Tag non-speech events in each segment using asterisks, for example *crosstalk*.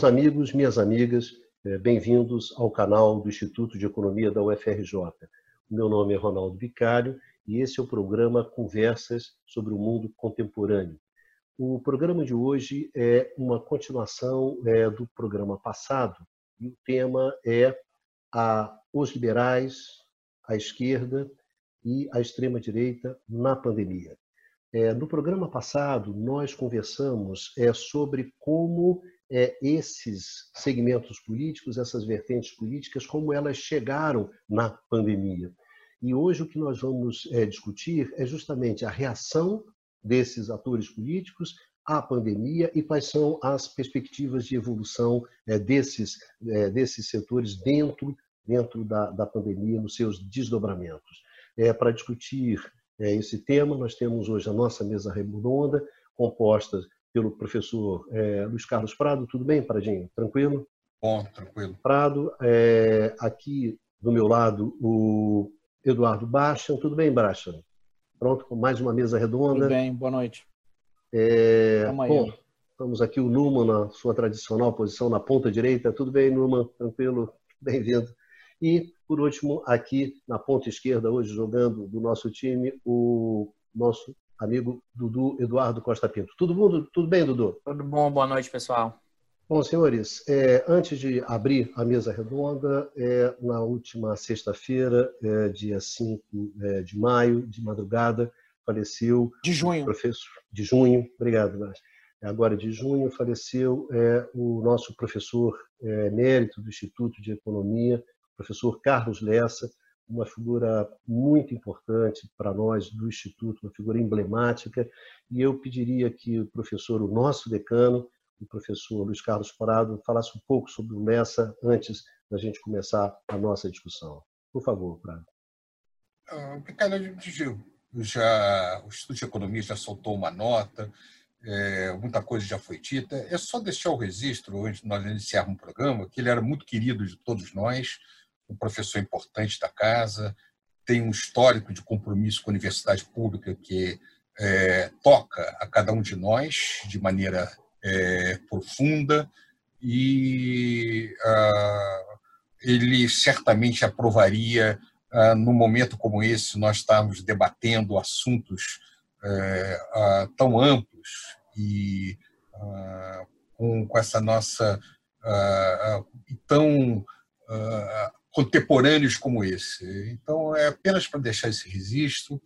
Meus amigos, minhas amigas, é, bem-vindos ao canal do Instituto de Economia da UFRJ. Meu nome é Ronaldo Bicário e esse é o programa Conversas sobre o Mundo Contemporâneo. O programa de hoje é uma continuação é, do programa passado e o tema é a, os liberais, a esquerda e a extrema-direita na pandemia. É, no programa passado, nós conversamos sobre como é, esses segmentos políticos, essas vertentes políticas, como elas chegaram na pandemia. E hoje o que nós vamos é, discutir é justamente a reação desses atores políticos à pandemia e quais são as perspectivas de evolução é, desses, é, desses setores dentro, dentro da, da pandemia, nos seus desdobramentos. É, Para discutir é, esse tema. Nós temos hoje a nossa mesa redonda, composta pelo professor é, Luiz Carlos Prado. Tudo bem, Pradinho? Tranquilo? Bom, tranquilo. Prado, é, aqui do meu lado, o Eduardo Baixa. Tudo bem, Baixa? Pronto, com mais uma mesa redonda. Tudo bem, boa noite. É, bom, estamos aqui o Numa na sua tradicional posição na ponta direita. Tudo bem, Numa? Tranquilo? Bem-vindo. E, por último, aqui na ponta esquerda, hoje jogando do nosso time, o nosso amigo Dudu Eduardo Costa Pinto. Tudo, mundo, tudo bem, Dudu? Tudo bom, boa noite, pessoal. Bom, senhores, é, antes de abrir a mesa redonda, é, na última sexta-feira, é, dia 5 é, de maio, de madrugada, faleceu. De junho. Professor, de junho, obrigado, Nath. Agora de junho, faleceu é, o nosso professor é, emérito do Instituto de Economia, professor Carlos Lessa, uma figura muito importante para nós do Instituto, uma figura emblemática, e eu pediria que o professor, o nosso decano, o professor Luiz Carlos Prado, falasse um pouco sobre o Lessa antes da gente começar a nossa discussão. Por favor, Prado. Obrigado, já, o Instituto de Economia já soltou uma nota, é, muita coisa já foi dita. É só deixar o registro, antes de nós iniciarmos o programa, que ele era muito querido de todos nós, um professor importante da casa, tem um histórico de compromisso com a universidade pública que é, toca a cada um de nós de maneira é, profunda e ah, ele certamente aprovaria, ah, num momento como esse, nós estamos debatendo assuntos é, ah, tão amplos e ah, com, com, essa nossa ah, ah, tão contemporâneos como esse. Então, é apenas para deixar esse registro,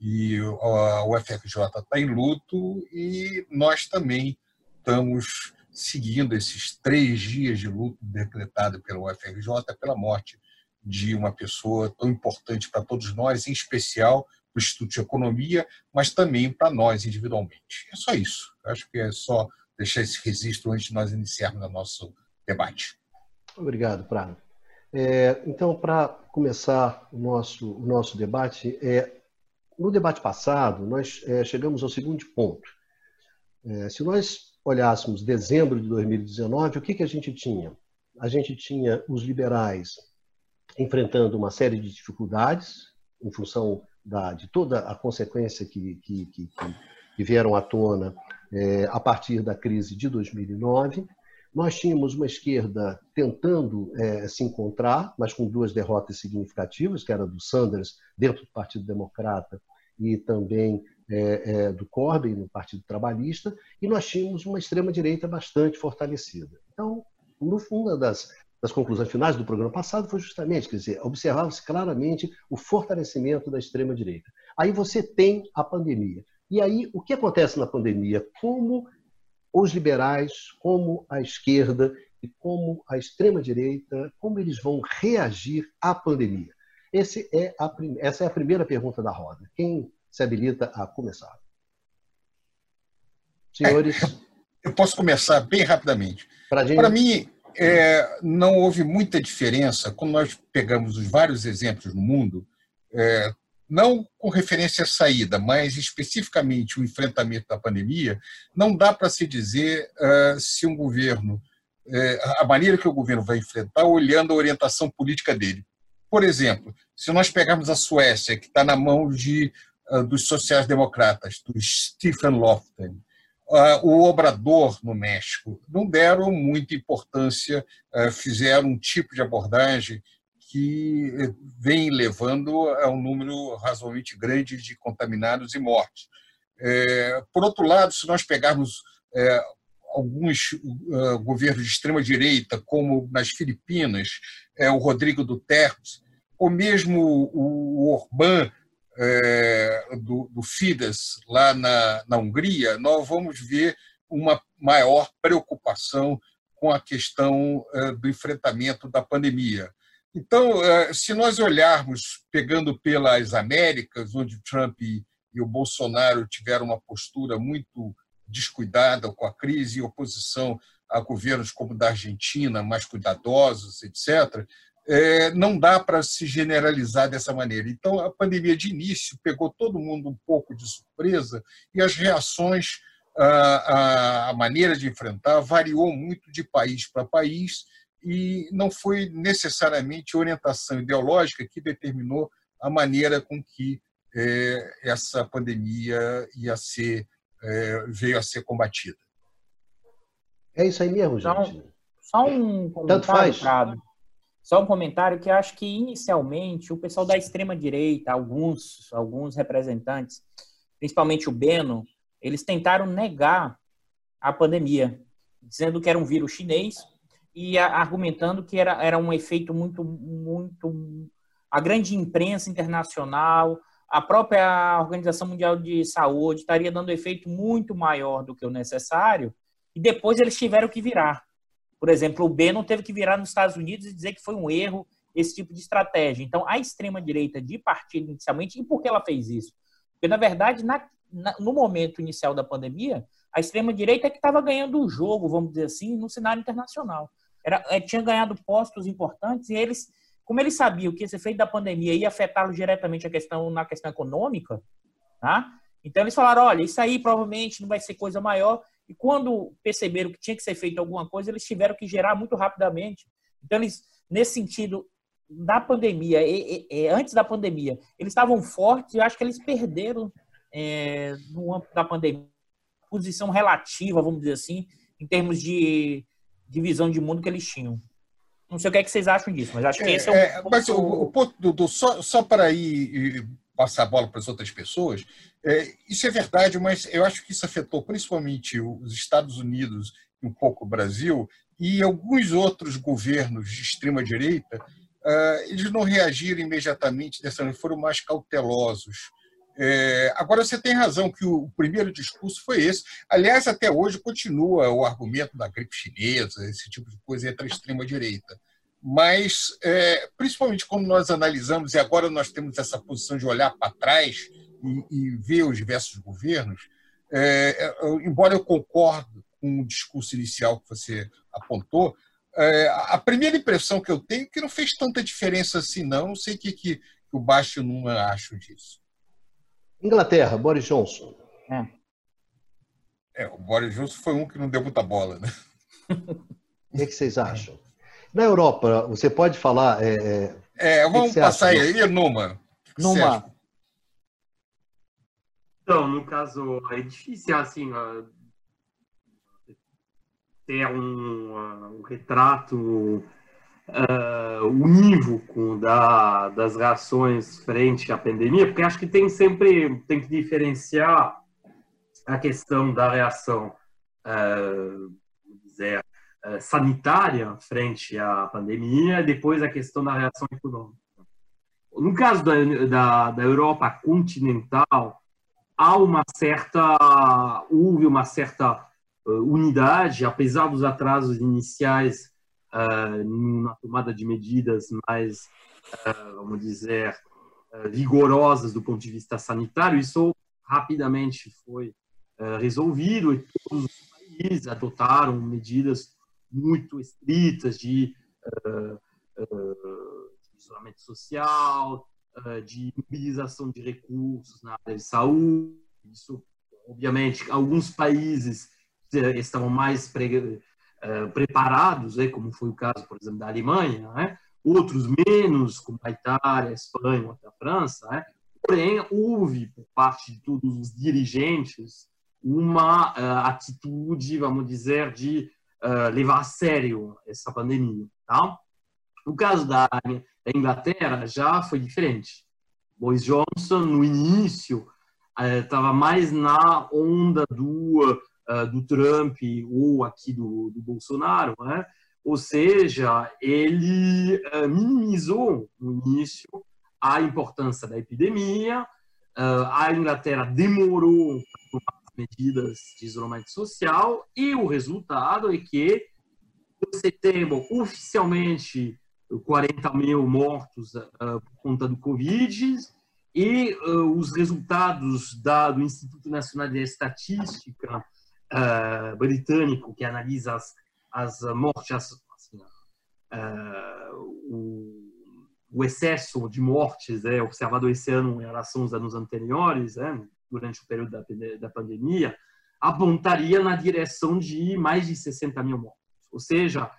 e a UFRJ está em luto, e nós também estamos seguindo esses três dias de luto decretado pela UFRJ pela morte de uma pessoa tão importante para todos nós, em especial para o Instituto de Economia, mas também para nós individualmente. É só isso. Acho que é só deixar esse registro antes de nós iniciarmos o nosso debate. Obrigado, Prado. É, então, para começar o nosso, o nosso debate, é, no debate passado, nós é, chegamos ao seguinte ponto. É, se nós olhássemos dezembro de 2019, o que, que a gente tinha? A gente tinha os liberais enfrentando uma série de dificuldades em função da, de toda a consequência que, que, que, que vieram à tona é, a partir da crise de 2009 nós tínhamos uma esquerda tentando é, se encontrar, mas com duas derrotas significativas, que era do Sanders dentro do Partido Democrata e também é, é, do Corbyn no Partido Trabalhista, e nós tínhamos uma extrema-direita bastante fortalecida. Então, no fundo das, das conclusões finais do programa passado foi justamente, quer dizer, observava-se claramente o fortalecimento da extrema-direita. Aí você tem a pandemia. E aí, o que acontece na pandemia? Como os liberais, como a esquerda e como a extrema-direita, como eles vão reagir à pandemia? Esse é a, essa é a primeira pergunta da roda. Quem se habilita a começar? Senhores. É, eu posso começar bem rapidamente. Para mim, é, não houve muita diferença quando nós pegamos os vários exemplos no mundo. Não com referência à saída, mas especificamente o enfrentamento da pandemia, não dá para se dizer uh, se um governo, uh, a maneira que o governo vai enfrentar, olhando a orientação política dele. Por exemplo, se nós pegarmos a Suécia, que está na mão de, uh, dos sociais-democratas, do Stephen Lofven, o Obrador no México. Não deram muita importância, fizeram um tipo de abordagem que vem levando a um número razoavelmente grande de contaminados e mortes. Por outro lado, se nós pegarmos alguns governos de extrema-direita, como nas Filipinas, o Rodrigo Duterte, ou mesmo o Orbán, é, do, do Fidesz lá na, na Hungria, nós vamos ver uma maior preocupação com a questão é, do enfrentamento da pandemia. Então, é, se nós olharmos, pegando pelas Américas, onde Trump e, o Bolsonaro tiveram uma postura muito descuidada com a crise e oposição a governos como da Argentina, mais cuidadosos, etc., é, não dá para se generalizar dessa maneira. Então, a pandemia de início pegou todo mundo um pouco de surpresa e as reações, a maneira de enfrentar variou muito de país para país e não foi necessariamente orientação ideológica que determinou a maneira com que é, essa pandemia ia ser, é, veio a ser combatida. É isso aí mesmo, gente. Só, um comentário, Tanto faz. Prado. Só um comentário que acho que inicialmente o pessoal da extrema direita, alguns, alguns representantes, principalmente o Beno, eles tentaram negar a pandemia, dizendo que era um vírus chinês e argumentando que era, era um efeito muito, muito. A grande imprensa internacional, a própria Organização Mundial de Saúde estaria dando efeito muito maior do que o necessário, e depois eles tiveram que virar. Por exemplo, o Bannon teve que virar nos Estados Unidos e dizer que foi um erro esse tipo de estratégia. Então, a extrema-direita de partido inicialmente, e por que ela fez isso? Porque, na verdade, na, na, no momento inicial da pandemia, a extrema-direita é que estava ganhando o jogo, vamos dizer assim, no cenário internacional. Era, é, tinha ganhado postos importantes e eles, como eles sabiam que esse efeito da pandemia ia afetá-los diretamente a questão, na questão econômica, tá? então eles falaram, olha, isso aí provavelmente não vai ser coisa maior, e quando perceberam que tinha que ser feito alguma coisa, eles tiveram que gerar muito rapidamente. Então, eles, nesse sentido, da pandemia, e, e, antes da pandemia, eles estavam fortes e eu acho que eles perderam é, no âmbito da pandemia posição relativa, vamos dizer assim, em termos de, de visão de mundo que eles tinham. Não sei o que, é que vocês acham disso, mas acho que é, esse é o. É, mas o, o ponto do, do, só, só para ir passar a bola para as outras pessoas. É, isso é verdade, mas eu acho que isso afetou principalmente os Estados Unidos e um pouco o Brasil e alguns outros governos de extrema direita. Uh, eles não reagiram imediatamente dessa maneira, foram mais cautelosos. É, agora, você tem razão que o primeiro discurso foi esse. Aliás, até hoje continua o argumento da gripe chinesa, esse tipo de coisa entre a extrema-direita mas é, principalmente quando nós analisamos, e agora nós temos essa posição de olhar para trás e, e, ver os diversos governos, é, é embora eu concorde com o discurso inicial que você apontou, é, a primeira impressão que eu tenho é que não fez tanta diferença assim, não. Não sei o que, que, que o Baixo não acha disso. Inglaterra, Boris Johnson. É. é, o Boris Johnson foi um que não deu muita bola, né? O que, que vocês acham? Na Europa, você pode falar. É, é, é vamos passar aí, numa. Numa. Então, no caso, é difícil assim ter um, um retrato uh, unívoco da, das reações frente à pandemia, porque acho que tem sempre tem que diferenciar a questão da reação, uh, dizer, eh, sanitária frente à pandemia, depois a questão da reação econômica. No caso da, da, da Europa continental, há uma certa, houve uma certa uh, unidade, apesar dos atrasos iniciais uh, na tomada de medidas mais, uh, vamos dizer, vigorosas do ponto de vista sanitário, isso rapidamente foi resolvido e todos os países adotaram medidas muito estritas de, uh, uh, de isolamento social, uh, de mobilização de recursos na área de saúde. Isso, obviamente, alguns países estavam mais pre, preparados, né, como foi o caso, por exemplo, da Alemanha, né? outros menos, como a Itália, a Espanha, até a França. Né? Porém, houve, por parte de todos os dirigentes uma uh, atitude, vamos dizer, de uh, levar a sério essa pandemia. Tá? No caso da, da Inglaterra, já foi diferente. Boris Johnson, no início, estava mais na onda do, do Trump ou aqui do, do Bolsonaro, né? ou seja, ele minimizou no início a importância da epidemia, a Inglaterra demorou medidas de isolamento social e o resultado é que em setembro, oficialmente, 40 mil mortos uh, por conta do Covid e uh, os resultados da, do Instituto Nacional de Estatística uh, britânico, que analisa as, as mortes, as, assim, o, o, excesso de mortes é, observado esse ano em relação aos anos anteriores, é, durante o período da, da pandemia, apontaria na direção de mais de 60 mil mortos. Ou seja,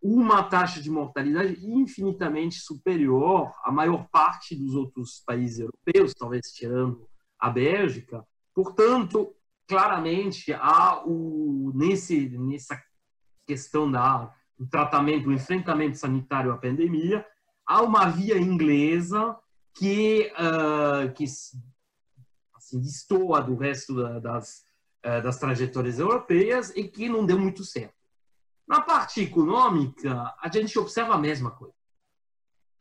uma taxa de mortalidade infinitamente superior à maior parte dos outros países europeus, talvez tirando a Bélgica. Portanto, claramente, há o, nesse, nessa questão da, do tratamento, do enfrentamento sanitário à pandemia, há uma via inglesa que, uh, que assim, destoa do resto das, eh, das trajetórias europeias e que não deu muito certo. Na parte econômica, a gente observa a mesma coisa.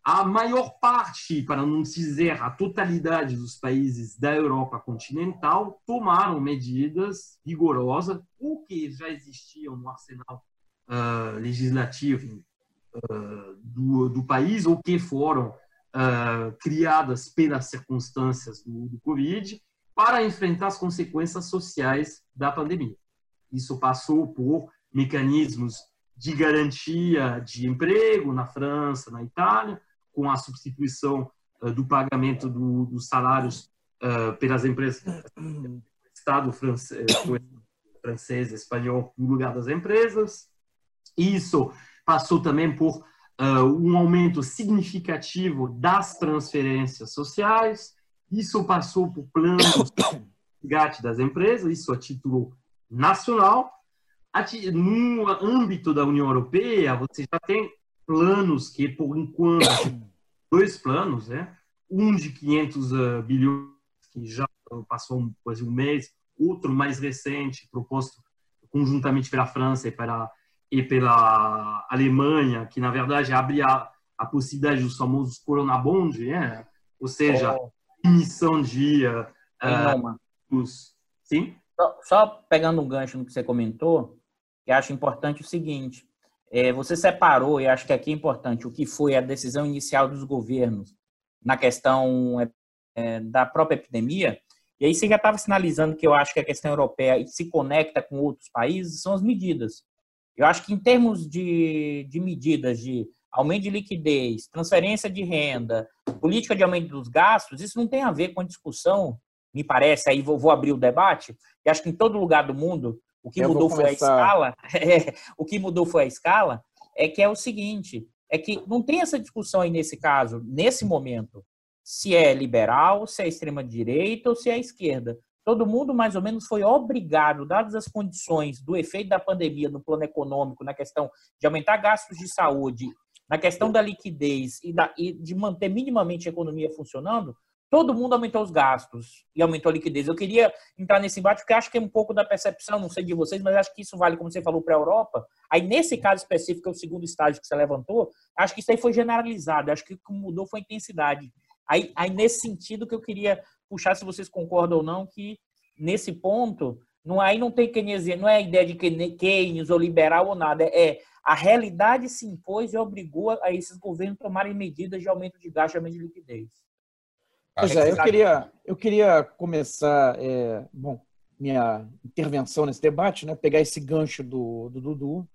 A maior parte, para não dizer a totalidade dos países da Europa continental, tomaram medidas rigorosas, ou que já existiam no arsenal uh, legislativo uh, do, do, país, ou que foram uh, criadas pelas circunstâncias do, do Covid, para enfrentar as consequências sociais da pandemia. Isso passou por mecanismos de garantia de emprego na França, na Itália, com a substituição uh, do pagamento do, dos salários uh, pelas empresas, Estado francês, francês, espanhol, no lugar das empresas. Isso passou também por um aumento significativo das transferências sociais, isso passou por planos GAT das empresas, isso a título nacional. No âmbito da União Europeia, você já tem planos que, por enquanto, dois planos, né? um de 500 ah, bilhões, que já passou quase um mês, outro mais recente, proposto conjuntamente pela França e pela, e pela Alemanha, que, na verdade, abre a, a possibilidade dos famosos Corona Bond, né? ou seja, oh emissão de uh, os... Sim? Só, só, pegando um gancho no que você comentou, eu acho importante o seguinte, você separou, e acho que aqui é importante, o que foi a decisão inicial dos governos na questão é, é da própria epidemia, e aí você já estava sinalizando que eu acho que a questão europeia se conecta com outros países, são as medidas. Eu acho que em termos de, de medidas de aumento de liquidez, transferência de renda, política de aumento dos gastos, isso não tem a ver com a discussão, me parece, aí vou, vou abrir o debate, e acho que em todo lugar do mundo, o que Eu mudou foi a escala, *laughs* é, o que mudou foi a escala, é que é o seguinte, é que não tem essa discussão aí nesse caso, nesse momento, se é liberal, se é extrema-direita ou se é esquerda. Todo mundo, mais ou menos, foi obrigado, dadas as condições do efeito da pandemia no plano econômico, na questão de aumentar gastos de saúde na questão da liquidez e, da, e de manter minimamente a economia funcionando, todo mundo aumentou os gastos e aumentou a liquidez. Eu queria entrar nesse embate porque acho que é um pouco da percepção, não sei de vocês, mas acho que isso vale, como você falou, para a Europa. Aí, nesse caso específico, é o segundo estágio que você levantou, acho que isso aí foi generalizado. Acho que o que mudou foi a intensidade. Aí, aí, nesse sentido que eu queria puxar, se vocês concordam ou não, que nesse ponto, não, aí não tem keynesiano, não é a ideia de Keynes ou liberal ou nada, é a realidade se impôs e obrigou a esses governos a tomarem medidas de aumento de gasto e aumento de liquidez. Pois é, eu queria, eu queria começar, é, bom, minha intervenção nesse debate, né, pegar esse gancho do, do Dudu,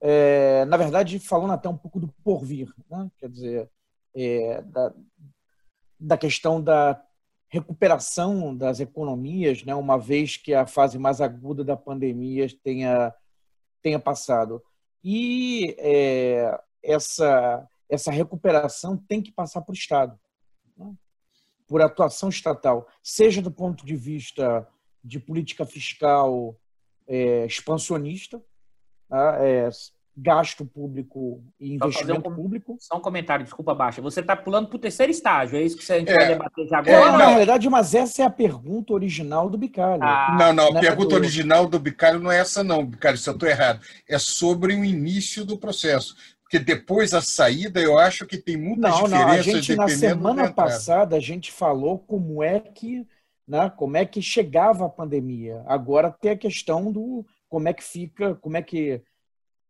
é, na verdade, falando até um pouco do porvir, né, quer dizer, é, da, da questão da recuperação das economias, né, uma vez que a fase mais aguda da pandemia tenha, tenha passado. E é, essa, essa recuperação tem que passar por Estado, né? Por atuação estatal, seja do ponto de vista de política fiscal é, expansionista, tá? é, gasto público e investimento um, público. Só um comentário, desculpa, Baixa. Você está pulando para o terceiro estágio, é isso que a gente é, vai debater já agora? É, na realidade, mas essa é a pergunta original do Bicalho. Ah, não, não, a né? pergunta do... original do Bicalho não é essa não, Bicalho, se eu estou errado. É sobre o início do processo. Porque depois a saída, eu acho que tem muitas não, diferenças. Não, a gente, na semana passada, a gente falou como é que né, como é que chegava a pandemia. Agora tem a questão do como é que fica, como é que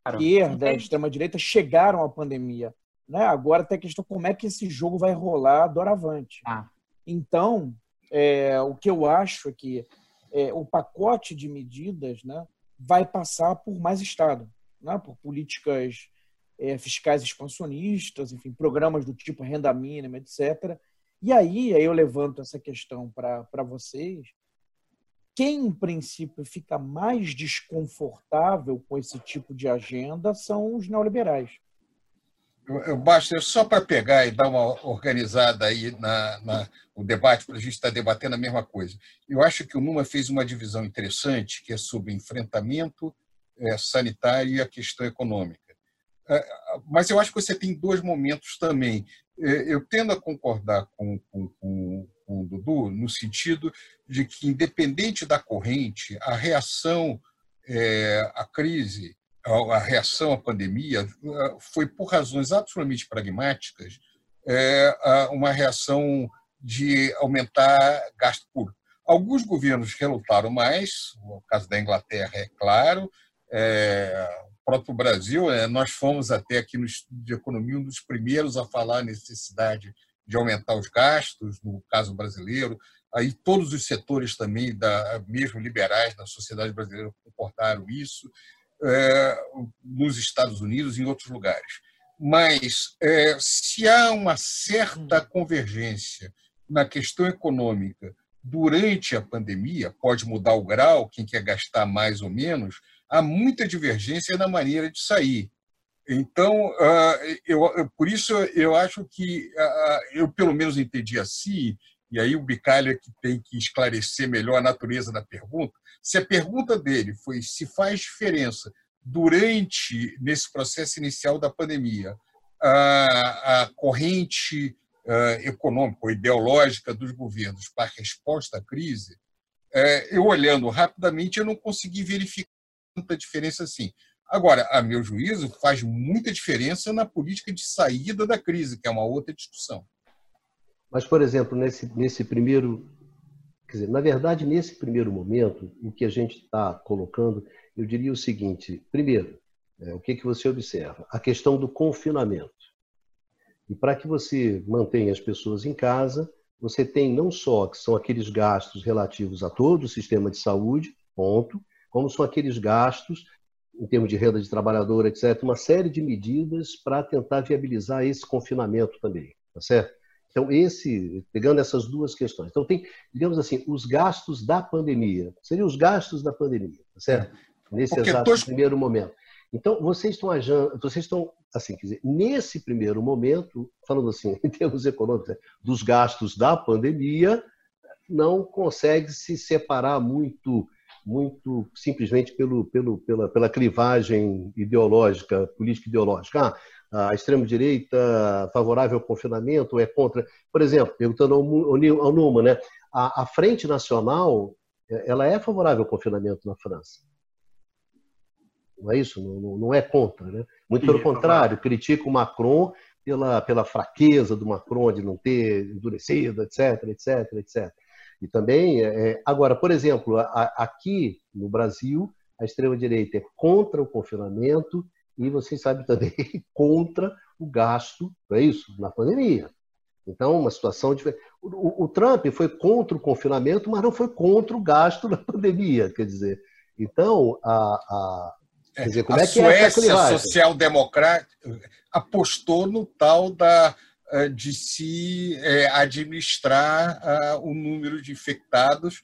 a esquerda, a extrema-direita chegaram à pandemia. Né? Agora tem a questão como é que esse jogo vai rolar doravante. Ah. Então, é, o que eu acho é que é, o pacote de medidas né, vai passar por mais Estado, né, por políticas é, fiscais expansionistas, enfim, programas do tipo renda mínima, etc. E aí, aí eu levanto essa questão para vocês. Quem, em princípio, fica mais desconfortável com esse tipo de agenda são os neoliberais. Eu, basta só para pegar e dar uma organizada aí na, na o debate, para a gente estar debatendo a mesma coisa. Eu acho que o Numa fez uma divisão interessante, que é sobre enfrentamento é, sanitário e a questão econômica. É, mas eu acho que você tem dois momentos também. É, eu tendo a concordar com, com, com, com o Dudu, no sentido de que, independente da corrente, a reação é, à crise, a, reação à pandemia, foi, por razões absolutamente pragmáticas, é, uma reação de aumentar gasto público. Alguns governos relutaram mais, o caso da Inglaterra é claro, é, próprio Brasil, é, nós fomos até aqui no Estudo de Economia um dos primeiros a falar a necessidade de aumentar os gastos, no caso brasileiro. Aí todos os setores também, da, mesmo liberais da sociedade brasileira, comportaram isso, é, nos Estados Unidos e em outros lugares. Mas é, se há uma certa convergência na questão econômica durante a pandemia, pode mudar o grau, quem quer gastar mais ou menos, há muita divergência na maneira de sair. Então, ah, eu, por isso eu acho que ah, eu pelo menos entendi assim, e aí o Bicalho é que tem que esclarecer melhor a natureza da pergunta. Se a pergunta dele foi se faz diferença durante nesse processo inicial da pandemia a, a corrente uh, econômica ou ideológica dos governos para a resposta à crise, uh, eu olhando rapidamente eu não consegui verificar tanta diferença assim. Agora, a meu juízo, faz muita diferença na política de saída da crise, que é uma outra discussão. Mas, por exemplo, nesse, nesse primeiro. Quer dizer, na verdade, nesse primeiro momento, o que a gente está colocando, eu diria o seguinte: primeiro, é, o que, que você observa? A questão do confinamento. E para que você mantenha as pessoas em casa, você tem não só que são aqueles gastos relativos a todo o sistema de saúde, ponto, como são aqueles gastos em termos de renda de trabalhador, etc., uma série de medidas para tentar viabilizar esse confinamento também, tá certo? Então, esse, pegando essas duas questões. Então, tem, digamos assim, os gastos da pandemia. Seriam os gastos da pandemia, tá certo? Nesse Porque exato primeiro momento. Então, vocês estão vocês estão, assim, quer dizer, nesse primeiro momento, falando assim, *laughs* em termos econômicos, dos gastos da pandemia, não consegue se separar muito muito simplesmente pelo, pelo, pela, pela clivagem ideológica, política ideológica. Ah, a extrema-direita favorável ao confinamento é contra. Por exemplo, perguntando ao, ao Numa, né? a, a Frente Nacional é, ela é favorável ao confinamento na França. Não é isso? Não, não é contra. Né? Muito pelo contrário, critica o Macron pela, pela fraqueza do Macron de não ter endurecido, etc, etc, etc. E também, é, é, agora, por exemplo, a, aqui no Brasil, a extrema-direita é contra o confinamento e vocês sabem também *laughs* contra o gasto, não é isso? Na pandemia. Então, uma situação diferente. O, o, Trump foi contra o confinamento, mas não foi contra o gasto na pandemia, quer dizer. Então, a, a quer dizer, como a é que é Suécia social-democrata apostou no tal da de se é, administrar uh, o número de infectados.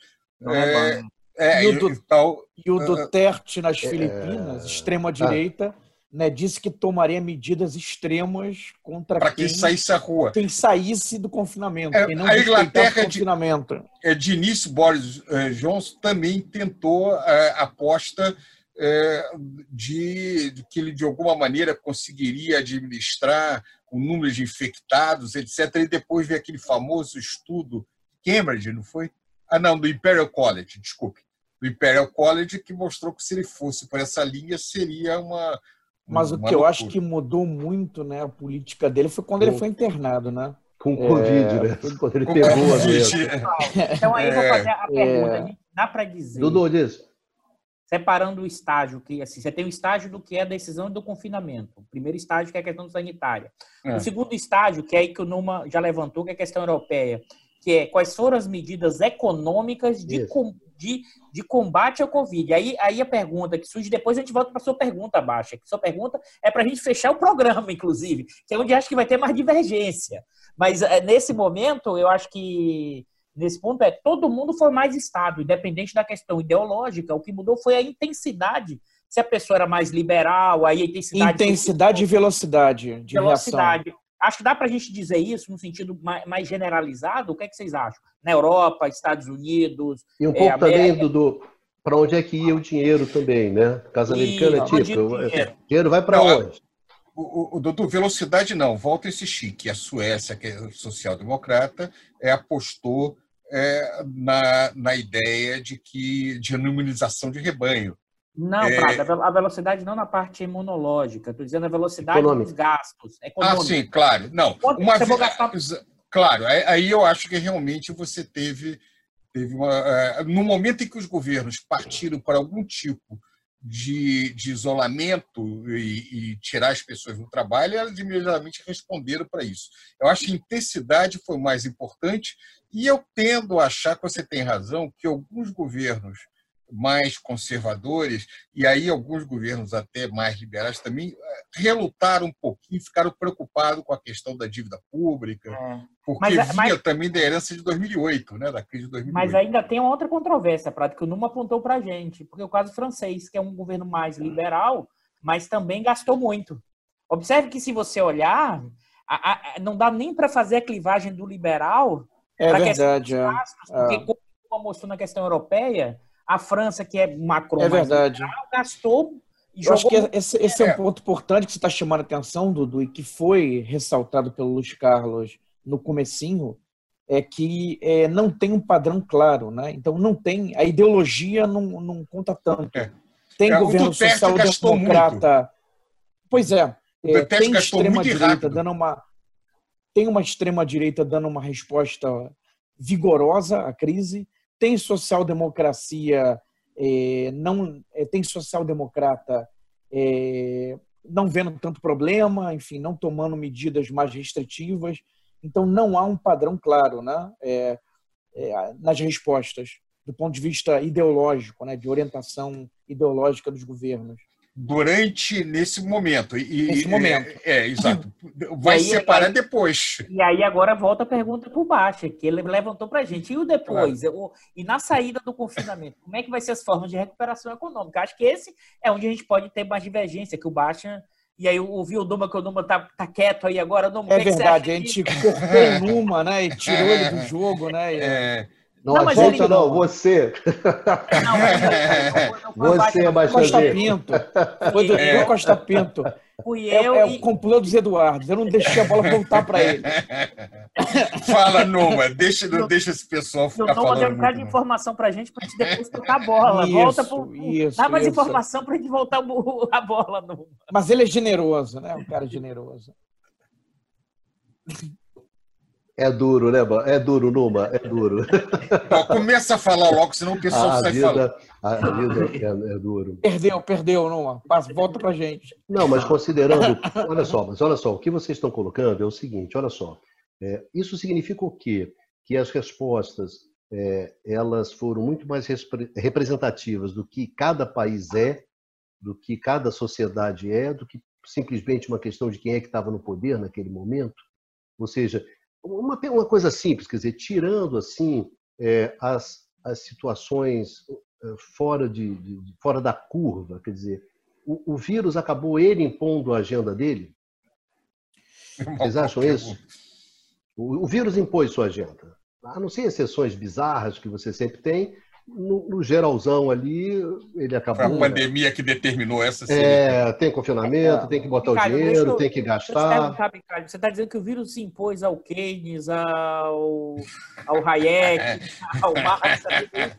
É, é, e, o do, tal, e o Duterte nas Filipinas, extrema-direita, né, disse que tomaria medidas extremas contra para quem saísse à rua, quem saísse do confinamento, é, quem não a Inglaterra confinamento. De, de início Boris eh, Johnson também tentou a eh, aposta eh, de, de, que ele de alguma maneira conseguiria administrar o número de infectados, etc. E depois veio aquele famoso estudo Cambridge, não foi? Ah, não, do Imperial College, desculpe, do Imperial College que mostrou que se ele fosse por essa linha seria uma mas o que eu acho que mudou muito, né, a política dele foi quando ele foi internado, né? Com o Covid, é... né? Quando ele pegou a doença. Então aí eu vou fazer a pergunta. É... Dá para dizer. Dudu, diz. Separando o estágio, que assim, você tem o estágio do que é a decisão do confinamento. O primeiro estágio, que é a questão sanitária. É. O segundo estágio, que é aí que o Numa já levantou, que é a questão europeia, que é quais foram as medidas econômicas de, de, de combate ao Covid. Aí, aí a pergunta que surge, depois a gente volta para a sua pergunta, Baixa, que sua pergunta é para a gente fechar o programa, *laughs* inclusive, que é onde acho que vai ter mais divergência. Mas é, nesse momento, eu acho que nesse ponto é todo mundo foi mais Estado, independente da questão ideológica. O que mudou foi a intensidade. Se a pessoa era mais liberal, aí a intensidade. Intensidade e velocidade de velocidade. Reação. Acho que dá para a gente dizer isso no sentido mais generalizado. O que, é que vocês acham? Na Europa, Estados Unidos. E um pouco é, também do, do para onde é que ia o dinheiro também, né? Casa americana é tipo. O dinheiro vai para onde? O, o, doutor, velocidade não, volta esse chique. A Suécia, que é social-democrata, é, apostou é, na, na ideia de que de imunização de rebanho. Não, é... Prada, a velocidade não na parte imunológica, estou dizendo a velocidade Econômico. dos gastos. Econômico. Ah, sim, claro. Não, uma vez, gastar... Claro, aí eu acho que realmente você teve, teve uma. É, no momento em que os governos partiram para algum tipo de, de isolamento e, e, tirar as pessoas do trabalho, elas imediatamente responderam para isso. Eu acho que a intensidade foi mais importante e eu tendo a achar que você tem razão que alguns governos mais conservadores, e aí alguns governos até mais liberais também, eh, relutaram um pouquinho, ficaram preocupados com a questão da dívida pública, é. porque mas, mas, também da herança de 2008, né, da crise de 2008. Mas ainda tem uma outra controvérsia, Prato, que o Numa apontou para a gente, porque o caso francês, que é um governo mais liberal, mas também gastou muito. Observe que se você olhar, a, a, não dá nem para fazer a clivagem do liberal é verdade, é. gastos, é. porque como mostrou na questão europeia, a França, que é Macron, é verdade. Liberal, gastou eu acho que esse, esse é. um ponto importante que você está chamando a atenção, Dudu, e que foi ressaltado pelo Luiz Carlos no comecinho, é que é, não tem um padrão claro, né? Então não tem, a ideologia não, não conta tanto. É. Tem é, governo social-democrata. Pois é, é tem extrema-direita dando uma. Tem uma extrema-direita dando uma resposta vigorosa à crise, tem social-democracia, é, não é, tem social-democrata é, não vendo tanto problema, enfim, não tomando medidas mais restritivas. Então, não há um padrão claro né, é, é, nas respostas, do ponto de vista ideológico, né, de orientação ideológica dos governos durante nesse momento. E, nesse momento. É, é exato. *clears throat* Vai aí, separar aí, depois. E aí agora volta a pergunta para o Baixa, que ele levantou para a gente. E o depois? Claro. e na saída do confinamento, como é que vai ser as formas de recuperação econômica? Acho que esse é onde a gente pode ter mais divergência, que o Baixa... E aí eu ouvi o Numa, que o Numa tá, tá quieto aí agora. Numa, é, é verdade, a gente cortou o Numa, né? E tirou ele do *laughs* jogo, né? E... É. Não, não mas ele... não, você. Não, *laughs* mas você é mais Costa Pinto. Foi do é. Costa Pinto. Fui eu é, é e... o complô dos Eduardos. Eu não deixei a bola voltar para ele. *laughs* Fala, Numa. Deixa, não deixa esse pessoal ficar falando. Numa deu um bocado de informação para a gente para a gente depois tocar a bola. Isso, Volta pro... isso, Dá mais isso. informação para a gente voltar a bola, Numa. Mas ele é generoso, né? Um cara generoso. É duro, né, É duro, Numa, é duro. começa a falar logo, senão o pessoal a sai vida, falando. A vida é, é, duro. Perdeu, perdeu, Numa. Passa, volta pra gente. Não, mas considerando. Olha só, mas olha só, o que vocês estão colocando é o seguinte: olha só. É, isso significa o quê? Que as respostas é, elas foram muito mais representativas do que cada país é, do que cada sociedade é, do que simplesmente uma questão de quem é que estava no poder naquele momento. Ou seja, uma, uma coisa simples, quer dizer, tirando assim é, as, as situações é, fora, de, de, fora da curva, quer dizer, o, o vírus acabou ele impondo a agenda dele? Vocês acham isso? O, o vírus impôs sua agenda. A não ser exceções bizarras que você sempre tem, no, no, geralzão ali, ele acabou. Foi a pandemia que determinou essa É, tem confinamento, é. tem que botar Ricardo, o dinheiro, eu, tem que gastar. Você está dizendo que o vírus se impôs ao Keynes, ao, ao Hayek, *laughs* ao Marx?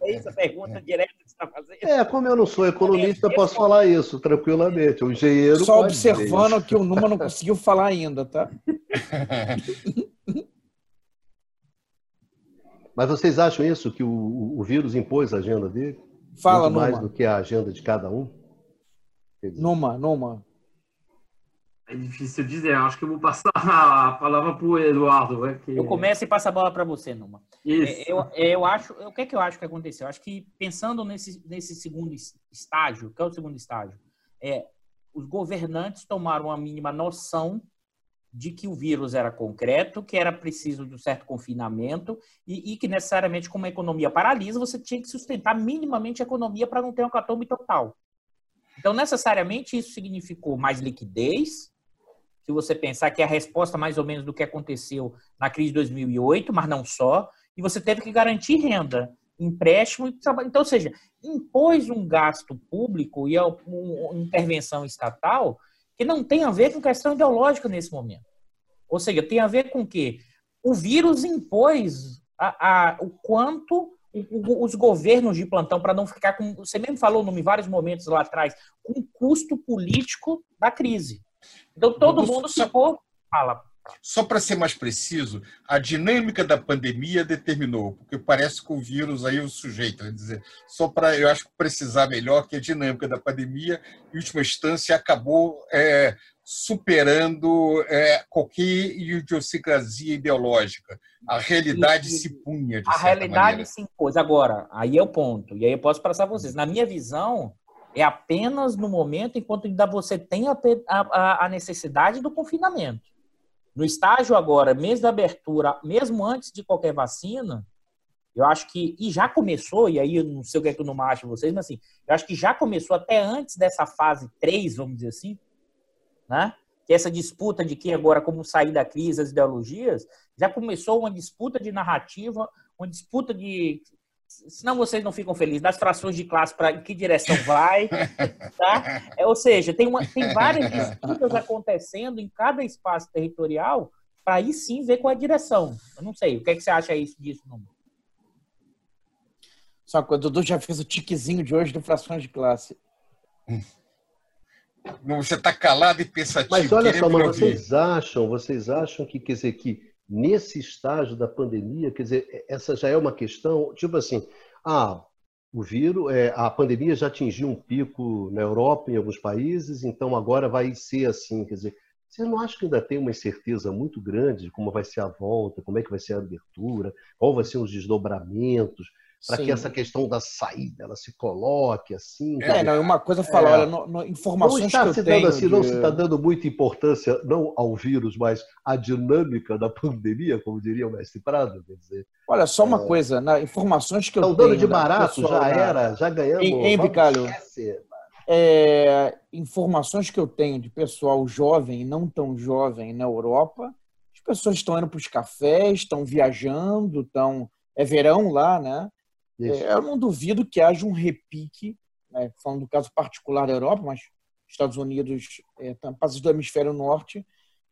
É isso a pergunta direta que você está fazendo? É, como eu não sou economista, eu posso falar isso tranquilamente. O engenheiro. Só observando que o Numa não conseguiu falar ainda, tá? *laughs* Mas vocês acham isso, que o, o vírus impôs a agenda dele? Fala, Muito mais do que a agenda de cada um? Numa, numa. É difícil dizer, acho que eu vou passar *laughs* a palavra para o Eduardo. É que... Eu começo e passo a bola para você, Numa. Isso. É, eu, eu acho, o que é que eu acho que aconteceu? Eu acho que pensando nesse, nesse segundo estágio, que é o segundo estágio, é, os governantes tomaram uma mínima noção de que o vírus era concreto, que era preciso de um certo confinamento e, e que necessariamente, como a economia paralisa, você tinha que sustentar minimamente a economia para não ter um catome total. Então, necessariamente, isso significou mais liquidez, se você pensar que é a resposta mais ou menos do que aconteceu na crise de 2008, mas não só, e você teve que garantir renda, empréstimo e trabalho. Então, ou seja, impôs um gasto público e uma intervenção estatal que não tem a ver com questão ideológica nesse momento. Ou seja, tem a ver com que o vírus impôs a, a, o quanto os governos de plantão, para não ficar com. Você mesmo falou em vários momentos lá atrás, com o custo político da crise. Então todo mundo ficou. Fala. Só para ser mais preciso, a dinâmica da pandemia determinou, porque parece que o vírus aí é o sujeito, quer dizer, só para eu acho que precisar melhor que a dinâmica da pandemia, em última instância, acabou é, superando é, qualquer idiosincrasia ideológica. A realidade e, se punha. a realidade maneira. se impôs. Agora, aí é o ponto, e aí eu posso passar a vocês. Na minha visão, é apenas no momento enquanto ainda você tem a, a, a necessidade do confinamento. No estágio agora, mês da abertura, mesmo antes de qualquer vacina, eu acho que, e já começou, e aí eu não sei o que é que eu não acho vocês, mas assim, eu acho que já começou até antes dessa fase 3, vamos dizer assim, né? Que essa disputa de quem agora como sair da crise, as ideologias, já começou uma disputa de narrativa, uma disputa de senão vocês não ficam felizes, das frações de classe para em que direção vai, *laughs* tá? É, ou seja, tem, uma, tem várias disputas acontecendo em cada espaço territorial para aí sim ver qual é a direção. Eu não sei, o que, é que você acha isso, disso, Nuno? Só que o Dudu já fez o tiquezinho de hoje do frações de classe. Você está calado e pensativo. Mas olha só, mas vocês acham, vocês acham que, quer dizer, que nesse estágio da pandemia, quer dizer, essa já é uma questão, tipo assim, ah, o vírus, é, a pandemia já atingiu um pico na Europa, em alguns países, então agora vai ser assim, quer dizer, você não acha que ainda tem uma incerteza muito grande de como vai ser a volta, como é que vai ser a abertura, qual vai ser os desdobramentos? Para que essa questão da saída ela se coloque assim. É, não, uma coisa falar, é, olha, no, no, informações não está que eu se tenho dando assim, de... não se está dando muita importância não ao vírus, mas à dinâmica da pandemia, como diria o mestre Prado, quer dizer. Olha, só uma é... coisa, na informações que eu tenho. Estão dando de barato, já era, já ganhamos. Em, em Bicalho, é, informações que eu tenho de pessoal jovem e não tão jovem na Europa, as pessoas estão indo para os cafés, estão viajando, estão é verão lá, né? É, eu não duvido que haja um repique, né, falando do caso particular da Europa, mas Estados Unidos, é, países do hemisfério norte,